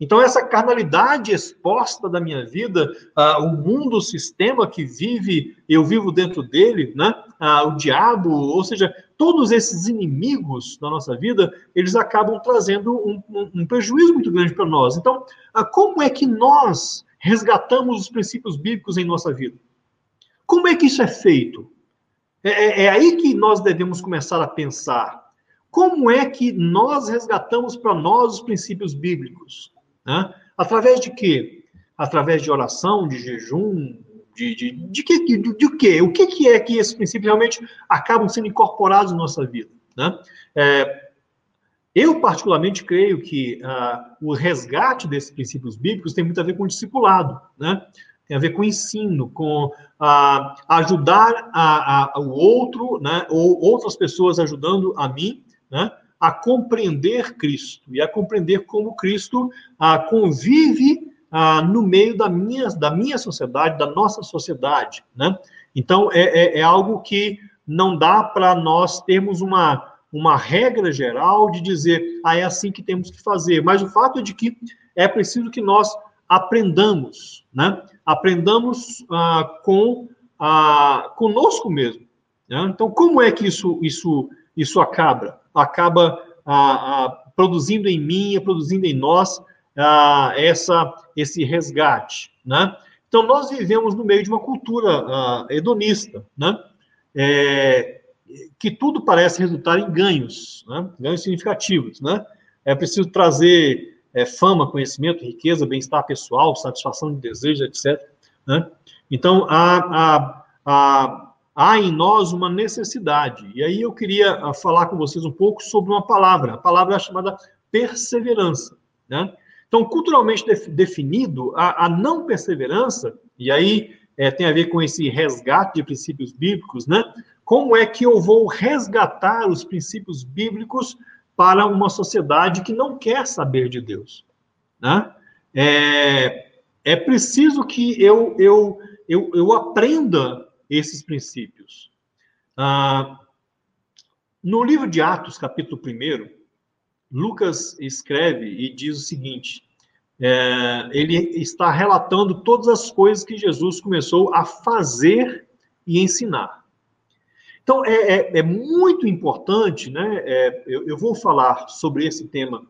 Então, essa carnalidade exposta da minha vida, uh, o mundo, o sistema que vive, eu vivo dentro dele, né? Uh, o diabo, ou seja, todos esses inimigos da nossa vida, eles acabam trazendo um, um, um prejuízo muito grande para nós. Então, uh, como é que nós resgatamos os princípios bíblicos em nossa vida? Como é que isso é feito? É, é, é aí que nós devemos começar a pensar. Como é que nós resgatamos para nós os princípios bíblicos? Né? Através de quê? Através de oração, de jejum, de, de, de, que, de, de, quê? O que, que é que esses princípios realmente acabam sendo incorporados na nossa vida? Né? É, eu, particularmente, creio que uh, o resgate desses princípios bíblicos tem muito a ver com o discipulado, né? tem a ver com o ensino, com uh, ajudar a, a, o outro, né? ou outras pessoas ajudando a mim, né? A compreender Cristo e a compreender como Cristo ah, convive ah, no meio da minha, da minha sociedade, da nossa sociedade. Né? Então, é, é, é algo que não dá para nós termos uma, uma regra geral de dizer, ah, é assim que temos que fazer. Mas o fato é de que é preciso que nós aprendamos, né? Aprendamos ah, com ah, conosco mesmo. Né? Então, como é que isso, isso, isso acaba? Acaba ah, ah, produzindo em mim, produzindo em nós ah, essa, esse resgate, né? Então, nós vivemos no meio de uma cultura hedonista, né? É, que tudo parece resultar em ganhos, né? ganhos significativos, né? É preciso trazer é, fama, conhecimento, riqueza, bem-estar pessoal, satisfação de desejo, etc. Né? Então, a, a, a há em nós uma necessidade. E aí eu queria ah, falar com vocês um pouco sobre uma palavra, a palavra chamada perseverança. Né? Então, culturalmente definido, a, a, não perseverança, e aí é, tem a ver com esse resgate de princípios bíblicos, né? Como é que eu vou resgatar os princípios bíblicos para uma sociedade que não quer saber de Deus? Né? É, é preciso que eu, eu, eu, eu aprenda esses princípios. Ah, no livro de Atos, capítulo 1, Lucas escreve e diz o seguinte: é, ele está relatando todas as coisas que Jesus começou a fazer e ensinar. Então, é, é, é muito importante, né? É, eu, eu, vou falar sobre esse tema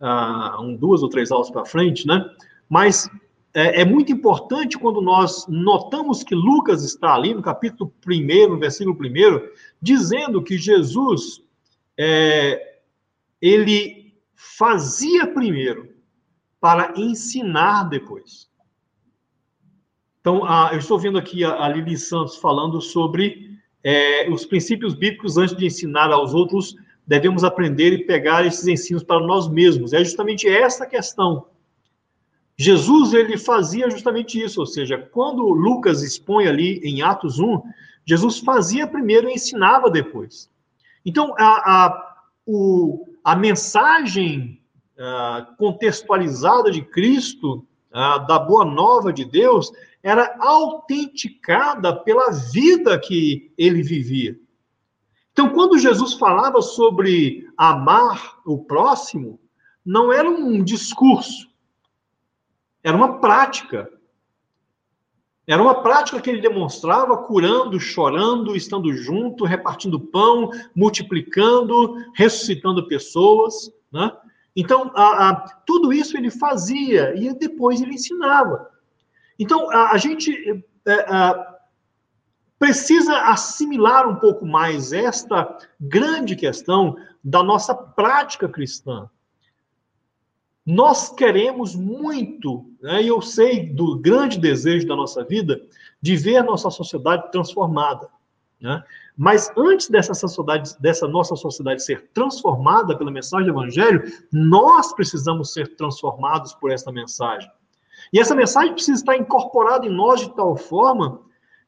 ah, um, duas ou três aulas para frente, né? Mas é, é, muito importante quando nós notamos que Lucas está ali no capítulo 1, no versículo 1, dizendo que Jesus, é, ele fazia primeiro para ensinar depois. Então, a, eu estou vendo aqui a, a Lili Santos falando sobre é, os princípios bíblicos antes de ensinar aos outros, devemos aprender e pegar esses ensinos para nós mesmos. É justamente essa questão Jesus ele fazia justamente isso, ou seja, quando Lucas expõe ali em Atos 1, Jesus fazia primeiro e ensinava depois. Então, a, a, o, a mensagem a, contextualizada de Cristo, da boa nova de Deus, era autenticada pela vida que ele vivia. Então, quando Jesus falava sobre amar o próximo, não era um discurso, era uma prática. Era uma prática que ele demonstrava curando, chorando, estando junto, repartindo pão, multiplicando, ressuscitando pessoas. Né? Então, a, a, tudo isso ele fazia e depois ele ensinava. Então, a, a gente é, precisa assimilar um pouco mais esta grande questão da nossa prática cristã. Nós queremos muito, né, e eu sei do grande desejo da nossa vida, de ver nossa sociedade transformada. Né? Mas antes dessa sociedade, dessa nossa sociedade ser transformada pela mensagem do Evangelho, nós precisamos ser transformados por essa mensagem. E essa mensagem precisa estar incorporada em nós de tal forma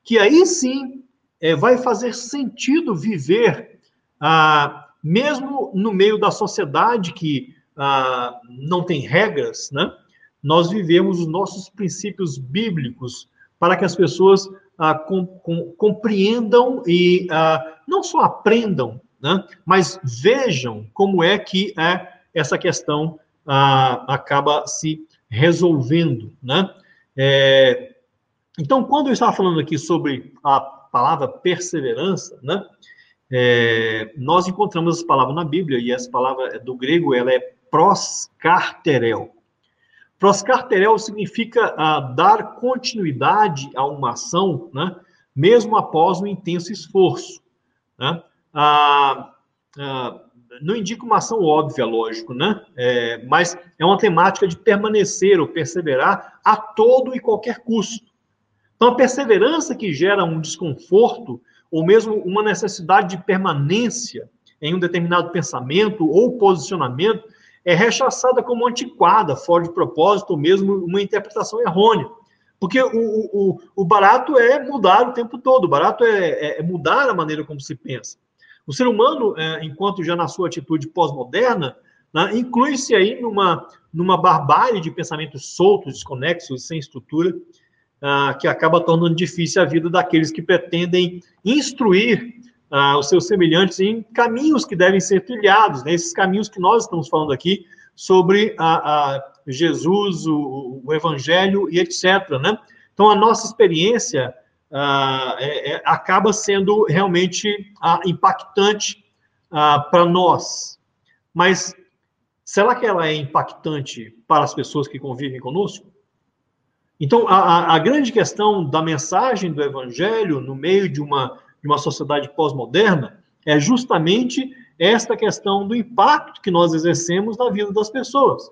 que aí sim é, vai fazer sentido viver, ah, mesmo no meio da sociedade que ah, não tem regras, né? Nós vivemos os nossos princípios bíblicos para que as pessoas ah, com, com, compreendam e ah, não só aprendam, né? Mas vejam como é que é essa questão ah, acaba se resolvendo, né? É, então, quando eu estava falando aqui sobre a palavra perseverança, né? É, nós encontramos essa palavra na Bíblia, e essa palavra do grego, ela é proscarterel. Proscarterel significa ah, dar continuidade a uma ação, né? mesmo após um intenso esforço. Né? Ah, ah, não indica uma ação óbvia, lógico, né? É, mas é uma temática de permanecer ou perseverar a todo e qualquer custo. Então, a perseverança que gera um desconforto, ou mesmo uma necessidade de permanência em um determinado pensamento ou posicionamento, é rechaçada como antiquada, fora de propósito, ou mesmo uma interpretação errônea. Porque o, o, o barato é mudar o tempo todo, o barato é, é, é mudar a maneira como se pensa. O ser humano, é, enquanto já na sua atitude pós-moderna, né, inclui-se aí numa, numa barbárie de pensamentos soltos, desconexos, sem estrutura, ah, que acaba tornando difícil a vida daqueles que pretendem instruir ah, os seus semelhantes em caminhos que devem ser trilhados, né, caminhos que nós estamos falando aqui sobre a, a Jesus, o, o, Evangelho e etc. Né? Então, a nossa experiência ah, é, é, acaba sendo realmente ah, impactante ah, para nós. Mas será que ela é impactante para as pessoas que convivem conosco? Então, a, a grande questão da mensagem do Evangelho no meio de uma, de uma sociedade pós-moderna é justamente esta questão do impacto que nós exercemos na vida das pessoas.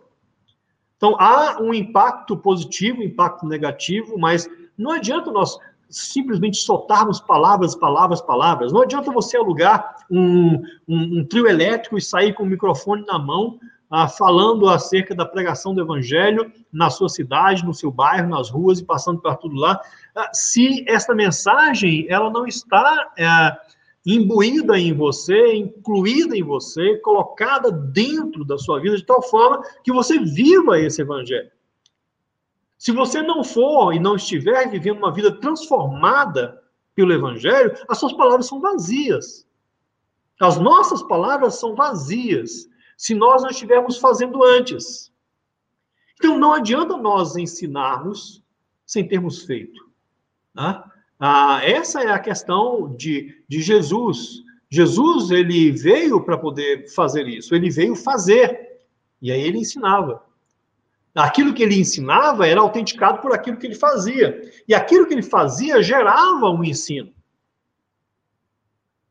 Então, há um impacto positivo, impacto negativo, mas não adianta nós simplesmente soltarmos palavras, palavras, palavras. Não adianta você alugar um, um, um trio elétrico e sair com o microfone na mão, ah, falando acerca da pregação do evangelho na sua cidade, no seu bairro, nas ruas e passando para tudo lá, se essa mensagem ela não está é, imbuída em você, incluída em você, colocada dentro da sua vida de tal forma que você viva esse evangelho. Se você não for e não estiver vivendo uma vida transformada pelo evangelho, as suas palavras são vazias. As nossas palavras são vazias se nós não estivermos fazendo antes. Então não adianta nós ensinarmos sem termos feito. Né? Ah, essa é a questão de, de Jesus. Jesus, ele veio para poder fazer isso, ele veio fazer, e aí ele ensinava. Aquilo que ele ensinava era autenticado por aquilo que ele fazia, e aquilo que ele fazia gerava um ensino.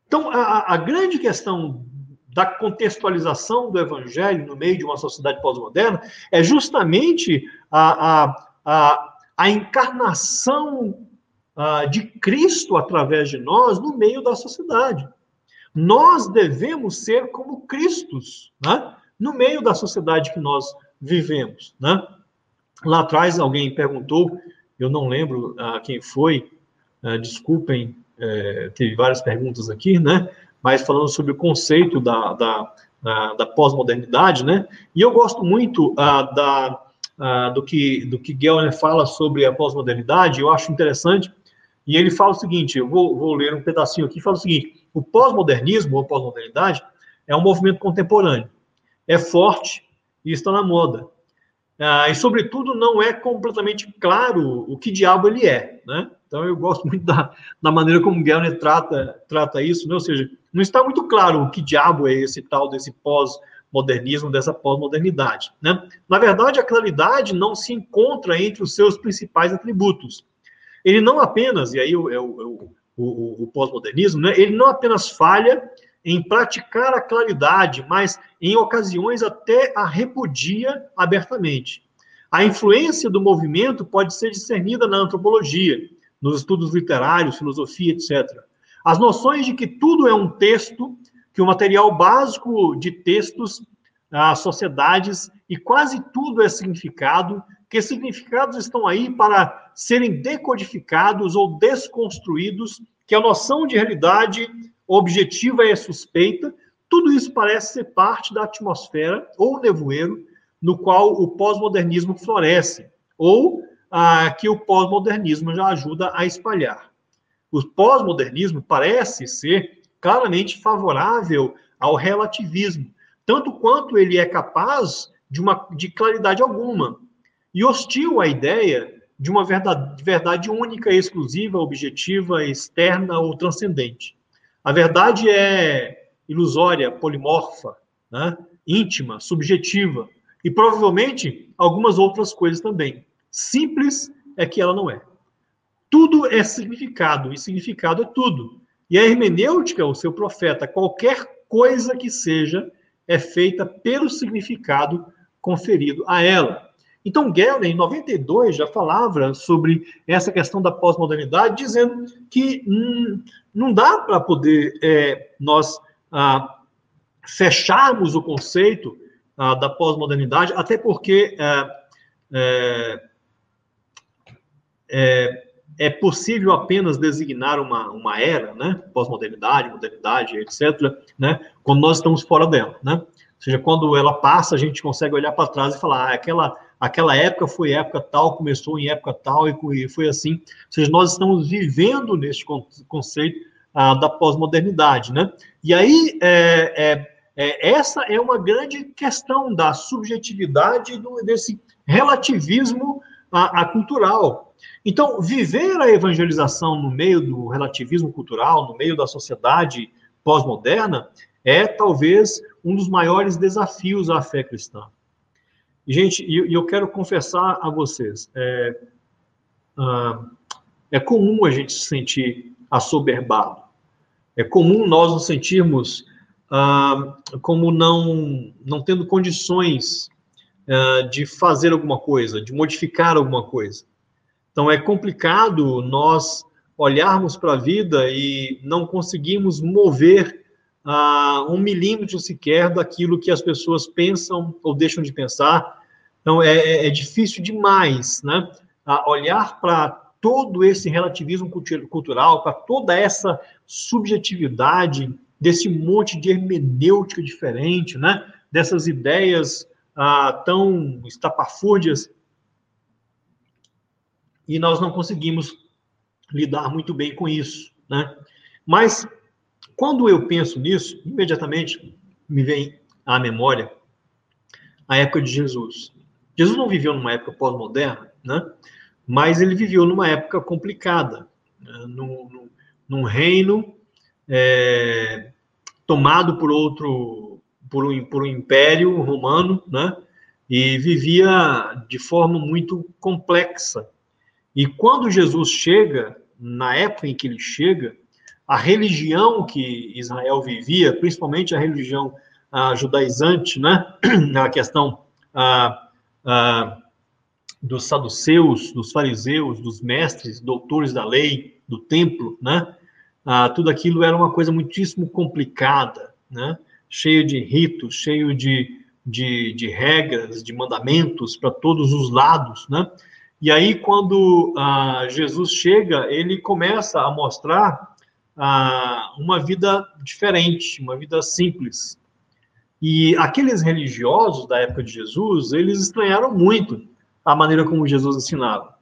Então, a, a grande questão da contextualização do evangelho no meio de uma sociedade pós-moderna é justamente a, a, a, a encarnação ah, de Cristo através de nós no meio da sociedade. Nós devemos ser como Cristos, né? no meio da sociedade que nós vivemos. Né? Lá atrás alguém perguntou, eu não lembro ah, quem foi, ah, desculpem, é, teve várias perguntas aqui, né? mas falando sobre o conceito da, da, da, da pós-modernidade, né? E eu gosto muito ah, da, ah, do que do que Gellner fala sobre a pós-modernidade. Eu acho interessante e ele fala o seguinte: eu vou, vou ler um pedacinho aqui, fala o seguinte: o pós-modernismo ou pós-modernidade é um movimento contemporâneo, é forte e está na moda. Ah, e, sobretudo, não é completamente claro o que diabo ele é. Né? Então, eu gosto muito da, da maneira como Gellner trata, trata isso, né? ou seja, não está muito claro o que diabo é esse tal desse pós-modernismo, dessa pós-modernidade. Né? Na verdade, a claridade não se encontra entre os seus principais atributos ele não apenas, e aí o, o, o, o pós-modernismo, né, ele não apenas falha em praticar a claridade, mas em ocasiões até a repudia abertamente. A influência do movimento pode ser discernida na antropologia, nos estudos literários, filosofia, etc. As noções de que tudo é um texto, que o material básico de textos, as sociedades e quase tudo é significado, que significados estão aí para serem decodificados ou desconstruídos, que a noção de realidade objetiva é suspeita, tudo isso parece ser parte da atmosfera ou nevoeiro no qual o pós-modernismo floresce, ou ah, que o pós-modernismo já ajuda a espalhar. O pós-modernismo parece ser claramente favorável ao relativismo, tanto quanto ele é capaz de, uma, de claridade alguma e hostil à ideia de uma verdade, única, exclusiva, objetiva, externa ou transcendente. A verdade é ilusória, polimorfa, né? íntima, subjetiva e provavelmente algumas outras coisas também. Simples é que ela não é. Tudo é significado e significado é tudo. E a hermenêutica, o seu profeta, qualquer coisa que seja, é feita pelo significado conferido a ela. Então, Geller, em 92, já falava sobre essa questão da pós-modernidade, dizendo que hum, não dá para poder é, nós ah, fecharmos o conceito ah, da pós-modernidade, até porque é, é, é, é, possível apenas designar uma, uma era, né? Pós-modernidade, modernidade, etc., né? Quando nós estamos fora dela, né? Ou seja, quando ela passa, a gente consegue olhar para trás e falar, ah, aquela aquela época foi época tal, começou em época tal e foi assim. Ou seja, nós estamos vivendo neste conceito ah, da pós-modernidade, né? E aí, é, é, é, essa é uma grande questão da subjetividade do, desse relativismo a, a cultural. Então, viver a evangelização no meio do relativismo cultural, no meio da sociedade pós-moderna, é talvez um dos maiores desafios à fé cristã. Gente, e eu quero confessar a vocês, é, ah, é comum a gente se sentir assoberbado. É comum nós nos sentirmos ah, como não, não tendo condições ah, de fazer alguma coisa, de modificar alguma coisa. Então, é complicado nós olharmos para a vida e não conseguirmos mover uh, um milímetro sequer daquilo que as pessoas pensam ou deixam de pensar. Então, é, é, é difícil demais, né? Uh, olhar para todo esse relativismo cultural, para toda essa subjetividade desse monte de hermenêutica diferente, né? Dessas ideias uh, tão estapafúrdias e nós não conseguimos lidar muito bem com isso, né? Mas quando eu penso nisso, imediatamente me vem à memória a época de Jesus. Jesus não viveu numa época pós-moderna, né? Mas ele viveu numa época complicada, né? num, num, reino é, tomado por outro, por um, por um império romano, né? E vivia de forma muito complexa. E quando Jesus chega, na época em que ele chega, a religião que Israel vivia, principalmente a religião a judaizante, né, *clears throat* na questão a, a, dos saduceus, dos fariseus, dos mestres, doutores da lei, do templo, né, a, tudo aquilo era uma coisa muitíssimo complicada, né, cheio de ritos, cheio de, de, de regras, de mandamentos para todos os lados, né, e aí, quando ah, Jesus chega, ele começa a mostrar ah, uma vida diferente, uma vida simples. E aqueles religiosos da época de Jesus, eles estranharam muito a maneira como Jesus ensinava.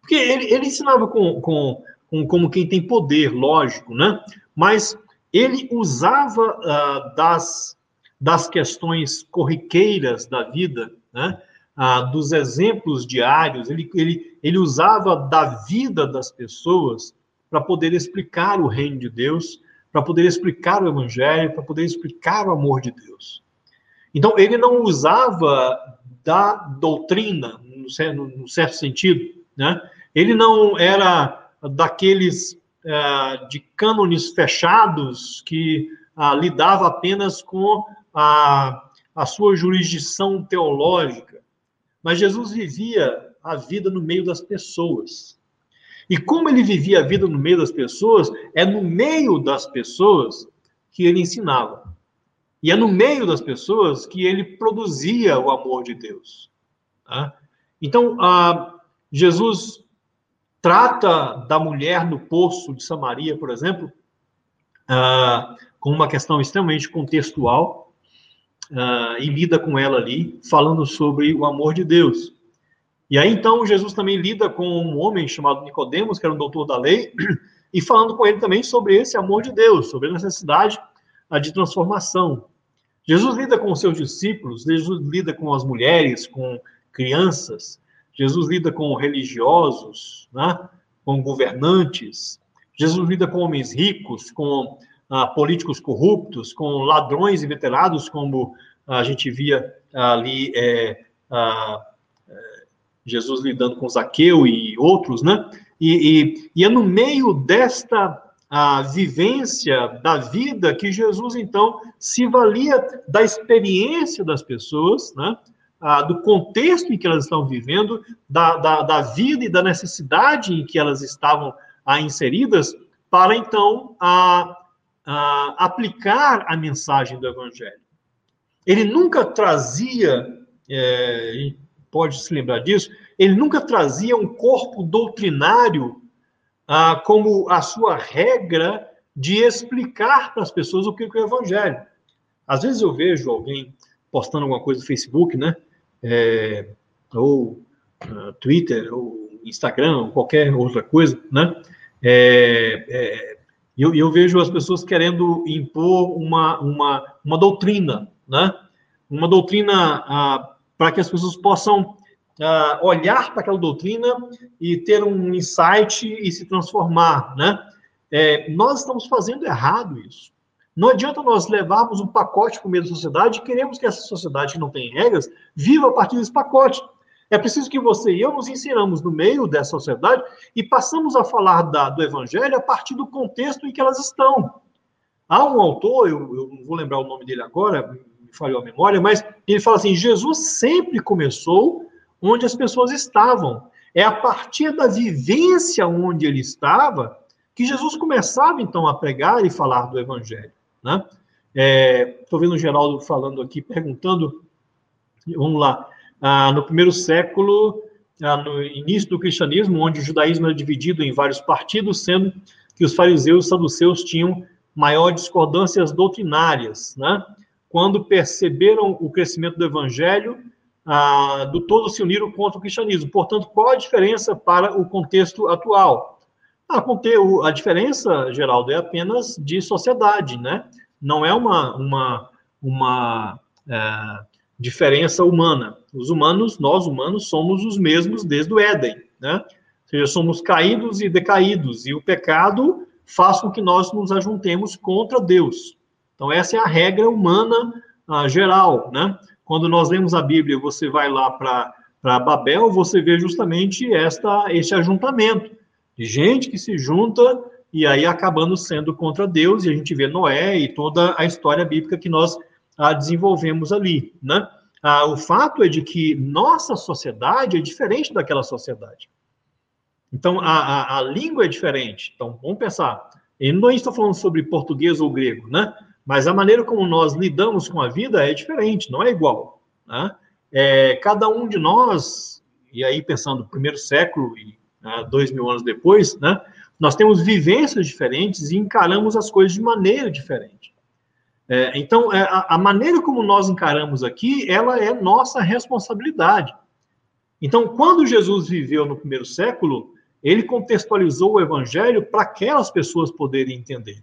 Porque ele, ele ensinava com, com, com, como quem tem poder, lógico, né? Mas ele usava ah, das, das questões corriqueiras da vida, né? ah, dos exemplos diários, ele, ele, ele usava da vida das pessoas para poder explicar o reino de Deus, para poder explicar o evangelho, para poder explicar o amor de Deus. Então, ele não usava da doutrina, no, certo sentido, né? Ele não era daqueles uh, de cânones fechados que uh, lidava apenas com a, a sua jurisdição teológica. Mas Jesus vivia a vida no meio das pessoas. E como ele vivia a vida no meio das pessoas, é no meio das pessoas que ele ensinava. E é no meio das pessoas que ele produzia o amor de Deus. Tá? Então, Jesus trata da mulher no poço de Samaria, por exemplo, com uma questão extremamente contextual, uh, e lida com ela ali, falando sobre o amor de Deus. E aí então Jesus também lida com um homem chamado Nicodemos, que era um doutor da lei, *clears throat* e falando com ele também sobre esse amor de Deus, sobre a necessidade de transformação. Jesus lida com os seus discípulos, Jesus lida com as mulheres, com crianças, Jesus lida com religiosos, né? com governantes, Jesus lida com homens ricos, com ah, políticos corruptos, com ladrões inveterados, como a gente via ali é, Jesus lidando com Zaqueu e outros, né? E, e, e é no meio desta a vivência da vida que Jesus, então, se valia da experiência das pessoas, né? Ah, do contexto em que elas estão vivendo, da, da, da, vida e da necessidade em que elas estavam ah, inseridas, para então a, a, aplicar a mensagem do Evangelho. Ele nunca trazia, é, pode se lembrar disso, ele nunca trazia um corpo doutrinário ah, como a sua regra de explicar para as pessoas o que é o Evangelho. Às vezes eu vejo alguém postando alguma coisa no Facebook, né? É, ou uh, Twitter, ou Instagram, ou qualquer outra coisa, né? É, é, eu, eu, vejo as pessoas querendo impor uma, uma, uma doutrina, né? Uma doutrina ah, para que as pessoas possam uh, olhar para aquela doutrina e ter um insight e se transformar, né? É, nós estamos fazendo errado isso. Não adianta nós levarmos um pacote para o meio da sociedade e queremos que essa sociedade que não tem regras viva a partir desse pacote. É preciso que você e eu nos inseramos no meio dessa sociedade e passamos a falar da, do evangelho a partir do contexto em que elas estão. Há um autor, eu, eu não vou lembrar o nome dele agora, me falhou a memória, mas ele fala assim: Jesus sempre começou onde as pessoas estavam. É a partir da vivência onde ele estava que Jesus começava então a pregar e falar do evangelho. Né? Estou é, vendo o Geraldo falando aqui, perguntando. Vamos lá. Ah, no primeiro século, ah, no início do cristianismo, onde o judaísmo era dividido em vários partidos, sendo que os fariseus e saduceus tinham maiores discordâncias doutrinárias, né? Quando perceberam o crescimento do evangelho, ah, do todo se uniram contra o cristianismo. Portanto, qual a diferença para o contexto atual? Ah, a diferença, Geraldo, é apenas de sociedade, né? Não é uma, uma, uma é, diferença humana. Os humanos, nós humanos, somos os mesmos desde o Éden, né? Ou seja, somos caídos e decaídos, e o pecado faz com que nós nos ajuntemos contra Deus. Então, essa é a regra humana ah, geral, né? Quando nós lemos a Bíblia, você vai lá para Babel, você vê justamente esta, este ajuntamento de gente que se junta e aí acabando sendo contra Deus, e a gente vê Noé e toda a história bíblica que nós ah, desenvolvemos ali, né? Ah, o fato é de que nossa sociedade é diferente daquela sociedade. Então, a, a, a língua é diferente. Então, vamos pensar. Eu não estou falando sobre português ou grego, né? Mas a maneira como nós lidamos com a vida é diferente, não é igual. Né? É, cada um de nós, e aí pensando no primeiro século e né, dois mil anos depois, né, nós temos vivências diferentes e encaramos as coisas de maneira diferente. É, então, é, a, a maneira como nós encaramos aqui, ela é nossa responsabilidade. Então, quando Jesus viveu no primeiro século, ele contextualizou o evangelho para aquelas pessoas poderem entender.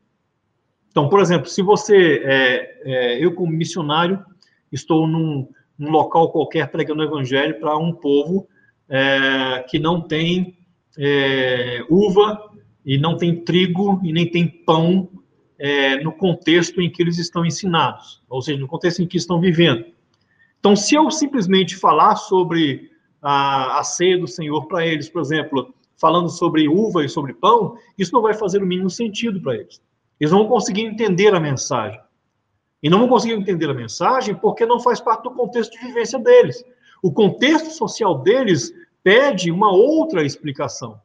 Então, por exemplo, se você, é, é, eu como missionário, estou num, num, local qualquer pregando o evangelho para um povo é, que não tem é, uva e não tem trigo e nem tem pão é, no contexto em que eles estão ensinados, ou seja, no contexto em que estão vivendo. Então, se eu simplesmente falar sobre a, a ceia do Senhor para eles, por exemplo, falando sobre uva e sobre pão, isso não vai fazer o mínimo sentido para eles. Eles não vão conseguir entender a mensagem. E não vão conseguir entender a mensagem porque não faz parte do contexto de vivência deles. O contexto social deles pede uma outra explicação.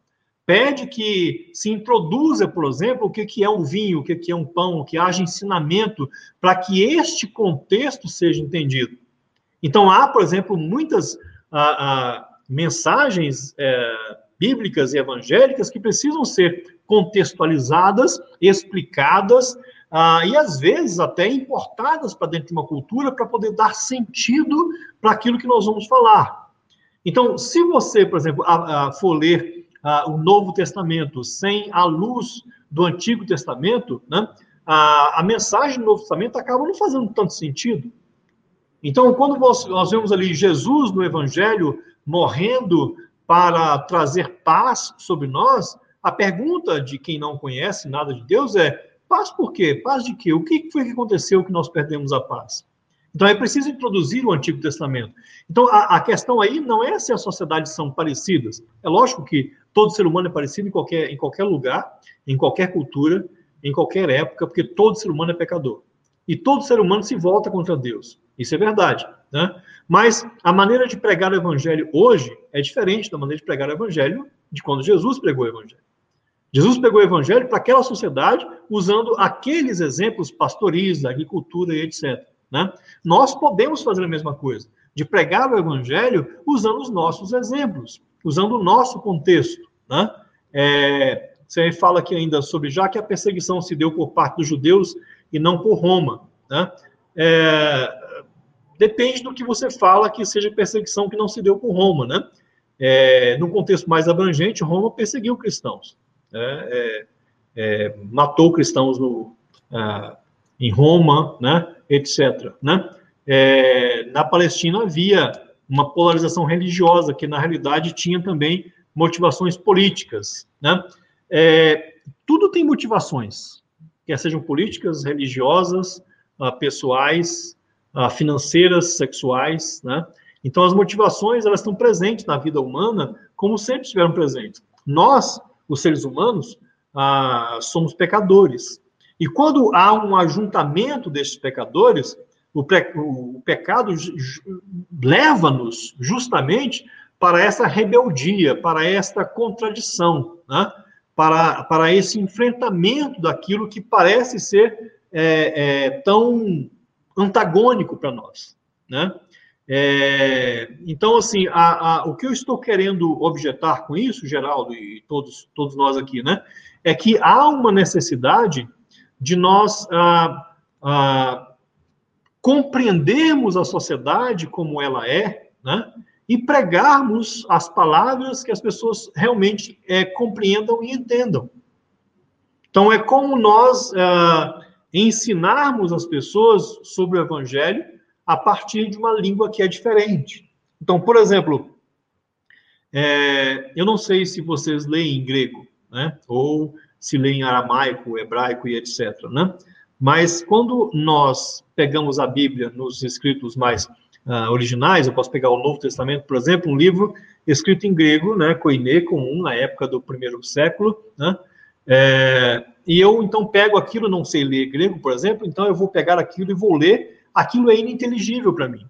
Pede que se introduza, por exemplo, o que é um vinho, o que é um pão, que haja ensinamento para que este contexto seja entendido. Então, há, por exemplo, muitas ah, ah, mensagens é, bíblicas e evangélicas que precisam ser contextualizadas, explicadas ah, e às vezes até importadas para dentro de uma cultura para poder dar sentido para aquilo que nós vamos falar. Então, se você, por exemplo, a, a, for ler a, o Novo Testamento sem a luz do Antigo Testamento, né, a, a mensagem do Novo Testamento acaba não fazendo tanto sentido. Então, quando nós, nós vemos ali Jesus no Evangelho morrendo para trazer paz sobre nós, a pergunta de quem não conhece nada de Deus é: paz por quê? Paz de quê? O que foi que aconteceu que nós perdemos a paz? Então é preciso introduzir o Antigo Testamento. Então a, a, questão aí não é se as sociedades são parecidas. É lógico que todo ser humano é parecido em qualquer, em qualquer lugar, em qualquer cultura, em qualquer época, porque todo ser humano é pecador. E todo ser humano se volta contra Deus. Isso é verdade. Né? Mas a maneira de pregar o evangelho hoje é diferente da maneira de pregar o evangelho de quando Jesus pregou o evangelho. Jesus pegou o evangelho para aquela sociedade usando aqueles exemplos pastoris, agricultura e etc. Né? Nós podemos fazer a mesma coisa, de pregar o evangelho usando os nossos exemplos, usando o nosso contexto. Né? É, você fala aqui ainda sobre já que a perseguição se deu por parte dos judeus e não por Roma. Né? É, depende do que você fala que seja perseguição que não se deu por Roma. Né? É, no contexto mais abrangente, Roma perseguiu cristãos. Né? É, é, matou cristãos no, ah, em Roma, né? etc. Né? É, na Palestina havia uma polarização religiosa, que na realidade tinha também motivações políticas. Né? É, tudo tem motivações, quer sejam políticas, religiosas, uh, pessoais, uh, financeiras, sexuais. Né? Então, as motivações elas estão presentes na vida humana, como sempre estiveram presentes. Nós, os seres humanos, uh, somos pecadores. E quando há um ajuntamento destes pecadores, o, pre, o pecado leva-nos justamente para essa rebeldia, para esta contradição, né? para, para esse enfrentamento daquilo que parece ser é, é, tão antagônico para nós. Né? É, então, assim, a, a, o que eu estou querendo objetar com isso, Geraldo e todos, todos nós aqui, né, é que há uma necessidade de nós ah, ah, compreendermos a sociedade como ela é, né? E pregarmos as palavras que as pessoas realmente é, compreendam e entendam. Então, é como nós ah, ensinarmos as pessoas sobre o Evangelho a partir de uma língua que é diferente. Então, por exemplo, é, eu não sei se vocês leem em grego, né? Ou se lê em aramaico, hebraico e etc. Né? Mas quando nós pegamos a Bíblia nos escritos mais uh, originais, eu posso pegar o Novo Testamento, por exemplo, um livro escrito em grego, né, koiné, comum, na época do primeiro século, né, é, e eu então pego aquilo, não sei ler grego, por exemplo, então eu vou pegar aquilo e vou ler, aquilo é ininteligível para mim.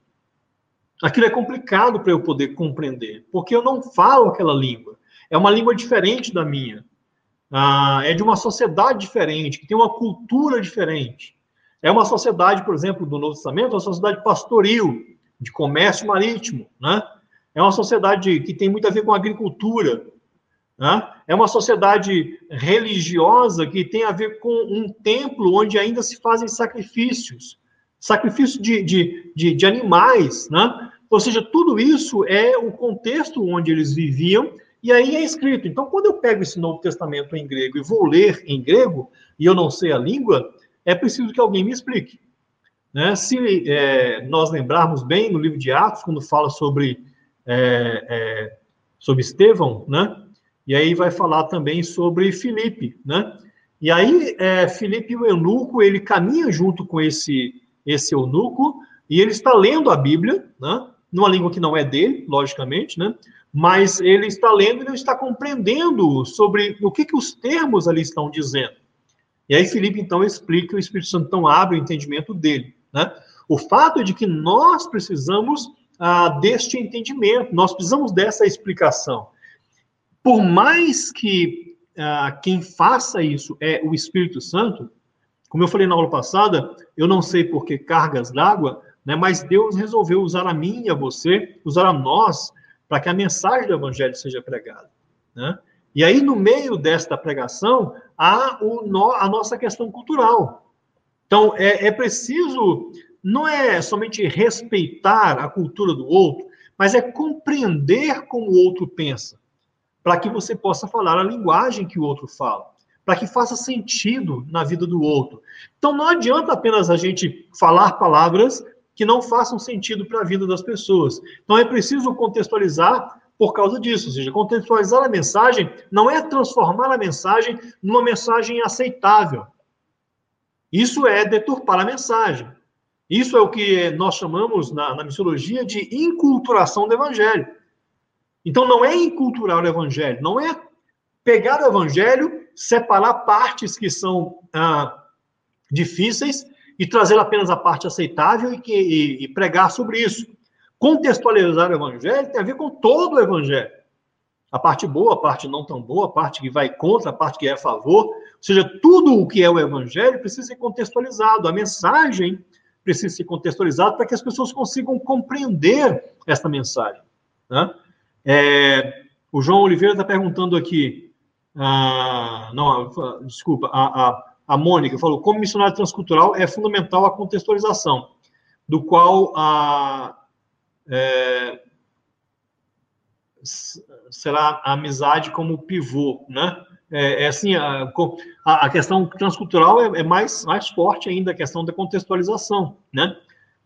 Aquilo é complicado para eu poder compreender, porque eu não falo aquela língua. É uma língua diferente da minha ah, é de uma sociedade diferente, que tem uma cultura diferente. É uma sociedade, por exemplo, do Novo Testamento, uma sociedade pastoril, de comércio marítimo, né? É uma sociedade que tem muito a ver com agricultura, né? É uma sociedade religiosa que tem a ver com um templo onde ainda se fazem sacrifícios, sacrifício de, de, de, de animais, né? Ou seja, tudo isso é o contexto onde eles viviam e aí é escrito. Então, quando eu pego esse Novo Testamento em grego e vou ler em grego, e eu não sei a língua, é preciso que alguém me explique. Né? Se é, nós lembrarmos bem no livro de Atos, quando fala sobre, é, é, sobre Estevão, né? e aí vai falar também sobre Filipe. Né? E aí, é, Filipe, o eunuco, ele caminha junto com esse, esse eunuco, e ele está lendo a Bíblia, né? numa língua que não é dele, logicamente, né? mas ele está lendo e não está compreendendo sobre o que, que os termos ali estão dizendo. E aí Felipe, então, explica, o Espírito Santo então abre o entendimento dele. Né? O fato é de que nós precisamos ah, deste entendimento, nós precisamos dessa explicação. Por mais que ah, quem faça isso é o Espírito Santo, como eu falei na aula passada, eu não sei por que cargas d'água, né, mas Deus resolveu usar a mim e a você, usar a nós, para que a mensagem do evangelho seja pregada. Né? E aí, no meio desta pregação, há o a nossa questão cultural. Então, é, é preciso, não é somente respeitar a cultura do outro, mas é compreender como o outro pensa, para que você possa falar a linguagem que o outro fala, para que faça sentido na vida do outro. Então não adianta apenas a gente falar palavras que não façam sentido para a vida das pessoas. Então é preciso contextualizar por causa disso, ou seja, contextualizar a mensagem não é transformar a mensagem numa mensagem aceitável. Isso é deturpar a mensagem. Isso é o que nós chamamos na, na missiologia de inculturação do evangelho. Então não é inculturar o evangelho, não é pegar o evangelho, separar partes que são ah, difíceis e trazer apenas a parte aceitável e, que, e, e pregar sobre isso. Contextualizar o evangelho tem a ver com todo o evangelho. A parte boa, a parte não tão boa, a parte que vai contra, a parte que é a favor. Ou seja, tudo o que é o evangelho precisa ser contextualizado. A mensagem precisa ser contextualizada para que as pessoas consigam compreender esta mensagem. Né? É, o João Oliveira está perguntando aqui, não, desculpa, a, a, a Mônica falou, como missionário transcultural é fundamental a contextualização, do qual a, é, será a amizade como pivô, né? É, é assim, a, a, questão transcultural é, é, mais, mais forte ainda, a questão da contextualização, né?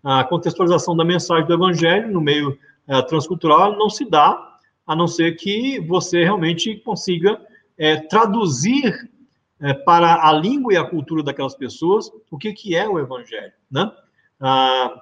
A contextualização da mensagem do evangelho no meio é, transcultural não se dá a não ser que você realmente consiga é, traduzir é, para a língua e a cultura daquelas pessoas o que, que é o evangelho, né? Ah,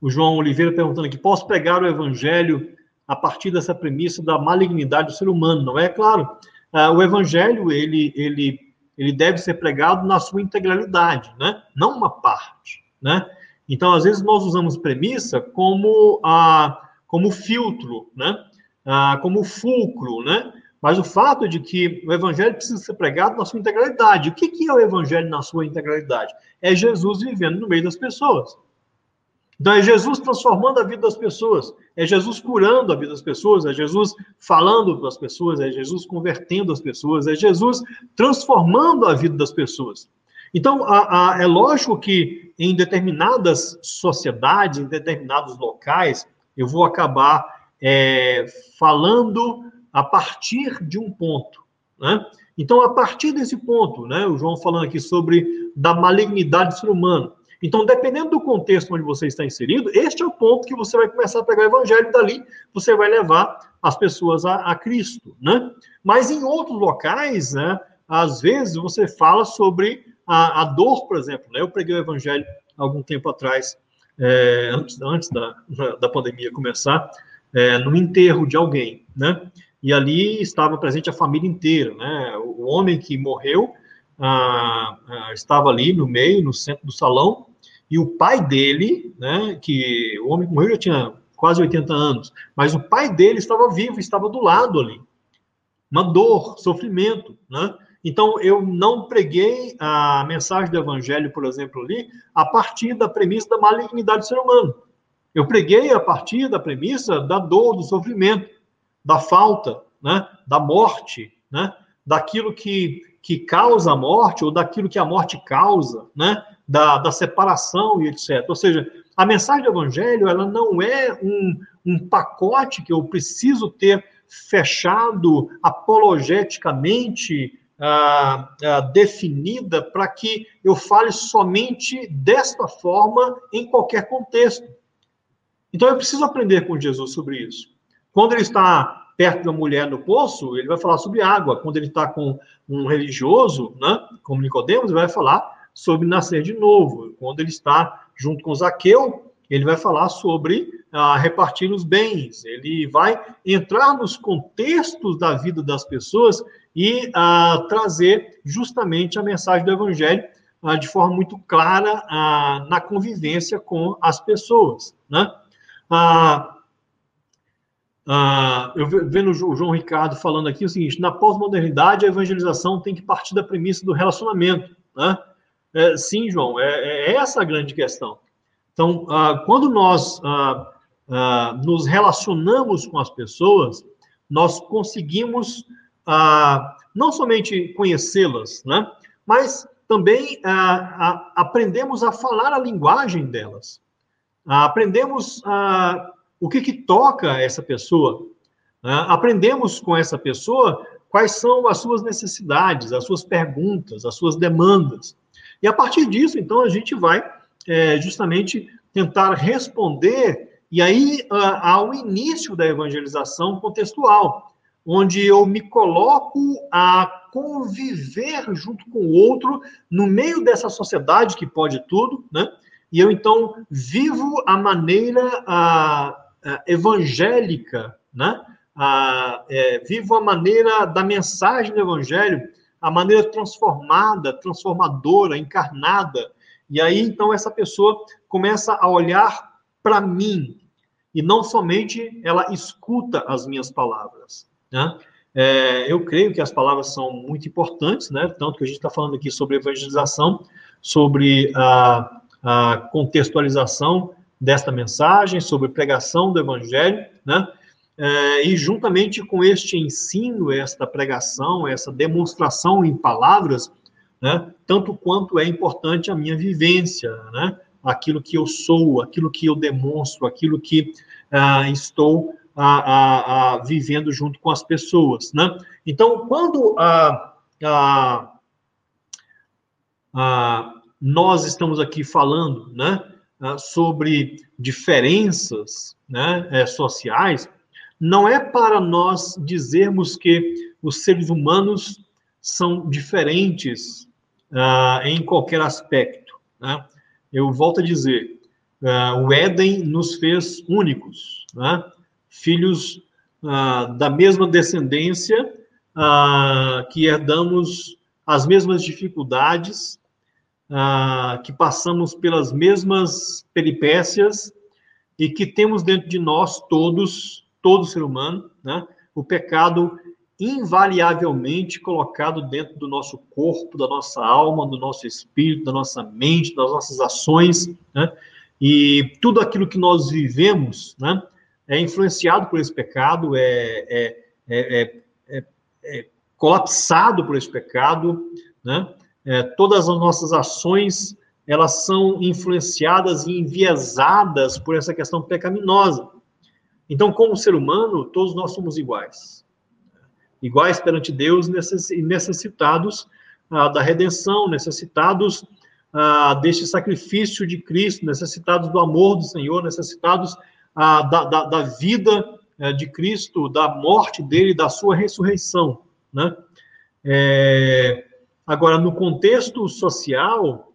o João Oliveira perguntando aqui, posso pegar o evangelho a partir dessa premissa da malignidade do ser humano, não é? Claro, ah, o evangelho, ele, ele, ele deve ser pregado na sua integralidade, né? Não uma parte, né? Então, às vezes, nós usamos premissa como, a, como filtro, né? Ah, como fulcro, né? Mas o fato de que o evangelho precisa ser pregado na sua integralidade. O que, é o evangelho na sua integralidade? É Jesus vivendo no meio das pessoas. Então, é Jesus transformando a vida das pessoas, é Jesus curando a vida das pessoas, é Jesus falando para as pessoas, é Jesus convertendo as pessoas, é Jesus transformando a vida das pessoas. Então, a, a, é lógico que em determinadas sociedades, em determinados locais, eu vou acabar é, falando a partir de um ponto. Né? Então, a partir desse ponto, né, o João falando aqui sobre da malignidade do ser humano. Então, dependendo do contexto onde você está inserido, este é o ponto que você vai começar a pegar o evangelho e dali você vai levar as pessoas a, a Cristo, né? Mas em outros locais, né, às vezes você fala sobre a, a dor, por exemplo. Né? Eu preguei o evangelho algum tempo atrás, é, antes, antes da, da pandemia começar, é, no enterro de alguém, né? E ali estava presente a família inteira, né? O homem que morreu ah, ah, estava ali no meio, no centro do salão, e o pai dele, né, que o homem que morreu já tinha quase 80 anos, mas o pai dele estava vivo, estava do lado ali. Uma dor, sofrimento, né? Então, eu não preguei a mensagem do evangelho, por exemplo, ali, a partir da premissa da malignidade do ser humano. Eu preguei a partir da premissa da dor, do sofrimento, da falta, né? da morte, né? daquilo que, que causa a morte ou daquilo que a morte causa, né? da, da separação e etc. Ou seja, a mensagem do Evangelho ela não é um, um pacote que eu preciso ter fechado apologeticamente ah, ah, definida para que eu fale somente desta forma em qualquer contexto. Então eu preciso aprender com Jesus sobre isso. Quando ele está perto da mulher no poço, ele vai falar sobre água. Quando ele está com um religioso, né, como Nicodemos, ele vai falar sobre nascer de novo. Quando ele está junto com Zaqueu, ele vai falar sobre ah, repartir os bens. Ele vai entrar nos contextos da vida das pessoas e ah, trazer justamente a mensagem do Evangelho ah, de forma muito clara ah, na convivência com as pessoas. Né? Ah, ah, eu vendo o João Ricardo falando aqui o seguinte: na pós-modernidade, a evangelização tem que partir da premissa do relacionamento. Né? É, sim, João, é, é, essa a grande questão. Então, ah, quando nós ah, ah, nos relacionamos com as pessoas, nós conseguimos ah, não somente conhecê-las, né, mas também ah, aprendemos a falar a linguagem delas. aprendemos o que, que toca essa pessoa. aprendemos com essa pessoa quais são as suas necessidades, as suas perguntas, as suas demandas. E a partir disso, então, a gente vai é, justamente tentar responder, e aí ao início da evangelização contextual, onde eu me coloco a conviver junto com o outro no meio dessa sociedade que pode tudo, né? E eu então vivo a maneira a evangélica, né? É, vivo a maneira da mensagem do evangelho, a maneira transformada, transformadora, encarnada. E aí então essa pessoa começa a olhar para mim e não somente ela escuta as minhas palavras. Né? É, eu creio que as palavras são muito importantes, né? Tanto que a gente está falando aqui sobre evangelização, sobre a, a contextualização desta mensagem, sobre pregação do evangelho, né? É, e juntamente com este ensino, esta pregação, essa demonstração em palavras, né? Tanto quanto é importante a minha vivência, né? Aquilo que eu sou, aquilo que eu demonstro, aquilo que ah, estou a, a, a, vivendo junto com as pessoas, né? Então, quando a, a, nós estamos aqui falando, né, sobre diferenças, né, é, sociais, não é para nós dizermos que os seres humanos são diferentes uh, em qualquer aspecto. Né? Eu volto a dizer, uh, o Éden nos fez únicos. Né? filhos ah, da mesma descendência, que herdamos as mesmas dificuldades, ah, que passamos pelas mesmas peripécias e que temos dentro de nós todos, todo ser humano, né, o pecado invariavelmente colocado dentro do nosso corpo, da nossa alma, do nosso espírito, da nossa mente, das nossas ações, né? E tudo aquilo que nós vivemos, né? é influenciado por esse pecado, é, é, é, é colapsado por esse pecado, né? Todas as nossas ações elas são influenciadas e enviesadas por essa questão pecaminosa. Então, como ser humano, todos nós somos iguais. Iguais perante Deus necessitados ah, da redenção, necessitados ah, deste sacrifício de Cristo, necessitados do amor do Senhor, necessitados a, da, da, da, vida é, de Cristo, da morte dele, da sua ressurreição, né? É, agora, no contexto social,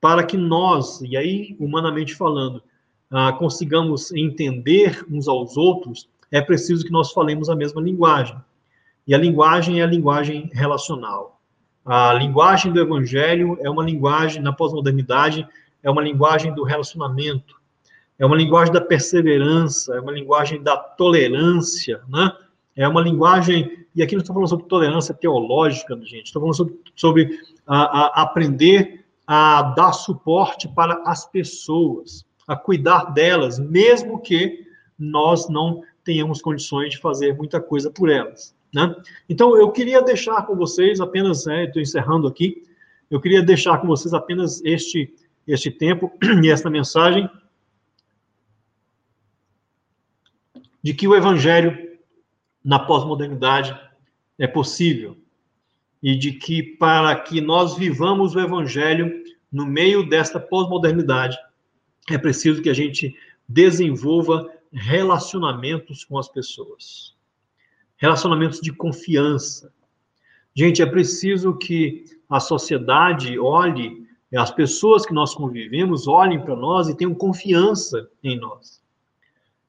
para que nós, e aí, humanamente falando, ah, consigamos entender uns aos outros, é preciso que nós falemos a mesma linguagem. E a linguagem é a linguagem relacional. A linguagem do evangelho é uma linguagem, na pós-modernidade, é uma linguagem do relacionamento, é uma linguagem da perseverança, é uma linguagem da tolerância, né? É uma linguagem, e aqui não estou falando sobre tolerância teológica, gente, estou falando sobre, sobre a, a aprender a dar suporte para as pessoas, a cuidar delas, mesmo que nós não tenhamos condições de fazer muita coisa por elas. Né? Então, eu queria deixar com vocês apenas, é, estou encerrando aqui, eu queria deixar com vocês apenas este, este tempo *clears throat* e esta mensagem de que o evangelho na pós-modernidade é possível e de que para que nós vivamos o evangelho no meio desta pós-modernidade é preciso que a gente desenvolva relacionamentos com as pessoas. Relacionamentos de confiança. Gente, é preciso que a sociedade olhe, as pessoas que nós convivemos olhem para nós e tenham confiança em nós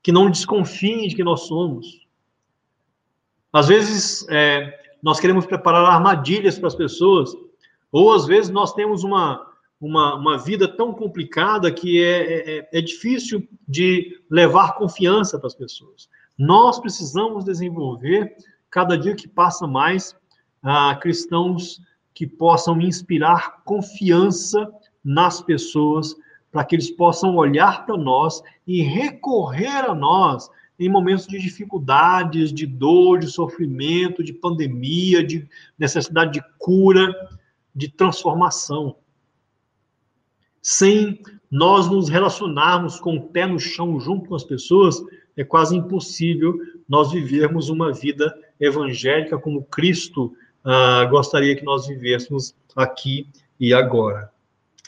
que não desconfiem de que nós somos. Às vezes, é, nós queremos preparar armadilhas para as pessoas, ou às vezes nós temos uma, uma, uma vida tão complicada que é, é, é difícil de levar confiança para as pessoas. Nós precisamos desenvolver, cada dia que passa mais, ah, cristãos que possam inspirar confiança nas pessoas para que eles possam olhar para nós e recorrer a nós em momentos de dificuldades, de dor, de sofrimento, de pandemia, de necessidade de cura, de transformação. Sem nós nos relacionarmos com o pé no chão junto com as pessoas, é quase impossível nós vivermos uma vida evangélica como Cristo ah, gostaria que nós vivêssemos aqui e agora.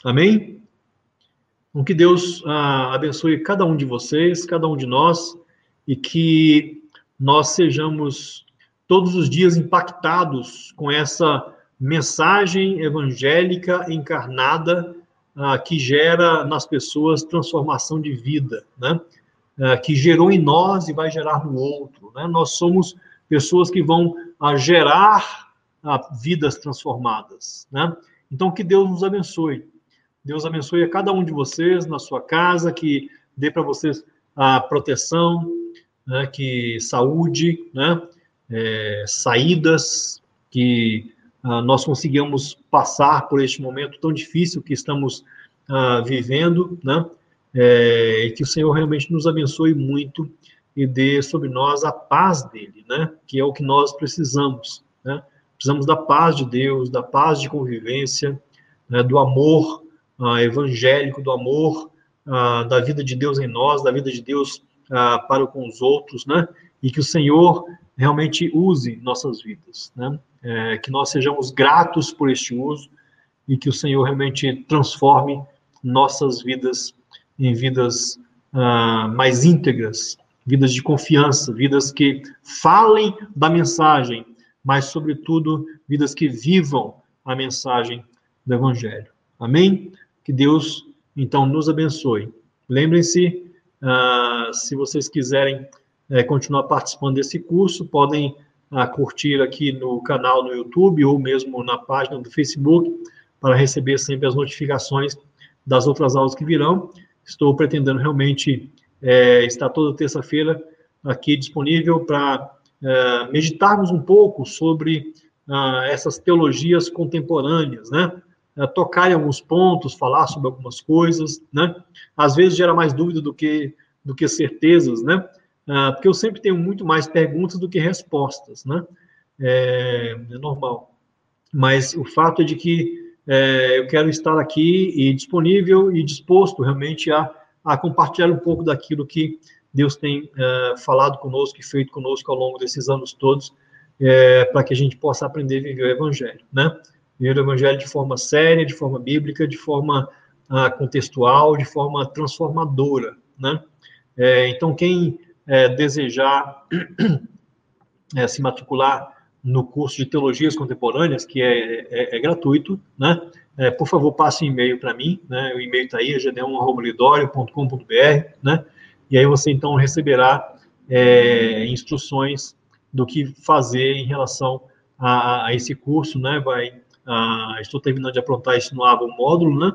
Amém? Então, que Deus ah, abençoe cada um de vocês, cada um de nós, e que nós sejamos todos os dias impactados com essa mensagem evangélica encarnada ah, que gera nas pessoas transformação de vida, né? Ah, que gerou em nós e vai gerar no outro. Né? Nós somos pessoas que vão ah, gerar ah, vidas transformadas. Né? Então, que Deus nos abençoe. Deus abençoe a cada um de vocês na sua casa, que dê para vocês a proteção, né? que saúde, né? É, saídas, que uh, nós conseguimos passar por este momento tão difícil que estamos uh, vivendo, né? É, e que o Senhor realmente nos abençoe muito e dê sobre nós a paz dele, né? Que é o que nós precisamos, né? Precisamos da paz de Deus, da paz de convivência, né? do amor uh, evangélico, do amor da vida de Deus em nós, da vida de Deus uh, para com os outros, né? E que o Senhor realmente use nossas vidas, né? é, que nós sejamos gratos por este uso e que o Senhor realmente transforme nossas vidas em vidas uh, mais íntegras, vidas de confiança, vidas que falem da mensagem, mas, sobretudo, vidas que vivam a mensagem do Evangelho. Amém? Que Deus, então, nos abençoe. Lembrem-se, uh, se vocês quiserem uh, continuar participando desse curso, podem a curtir aqui no canal no YouTube ou mesmo na página do Facebook para receber sempre as notificações das outras aulas que virão. Estou pretendendo realmente é, estar toda terça-feira aqui disponível para é, meditarmos um pouco sobre ah, essas teologias contemporâneas, né? É, tocar em alguns pontos, falar sobre algumas coisas, né? Às vezes gera mais dúvida do que do que certezas, né? Ah, porque eu sempre tenho muito mais perguntas do que respostas, né? É, é normal. Mas o fato é de que é, eu quero estar aqui e disponível e disposto realmente a, a compartilhar um pouco daquilo que Deus tem é, falado conosco e feito conosco ao longo desses anos todos, para que a gente possa aprender a viver o Evangelho, né? Viver o Evangelho de forma séria, de forma bíblica, de forma ah, contextual, de forma transformadora, né? É, então, quem é, desejar *clears throat* é, se matricular no curso de Teologias Contemporâneas, que é, é, é gratuito, né? É, por favor, passe um e-mail para mim, né? O e-mail está aí, gd1.lidório.com.br, né? E aí você, então, receberá é, instruções do que fazer em relação a, a esse curso, né? Vai, a, estou terminando de aprontar isso no AVA, o módulo, né?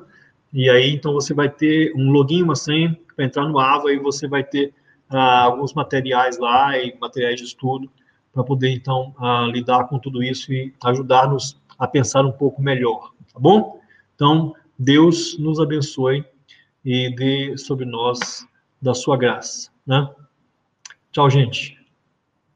E aí, então, você vai ter um login, uma senha, para entrar no AVA e você vai ter ah, alguns materiais lá e materiais de estudo para poder, então, ah, lidar com tudo isso e ajudar-nos a pensar um pouco melhor, tá bom? Então, Deus nos abençoe e dê sobre nós da sua graça, né? Tchau, gente.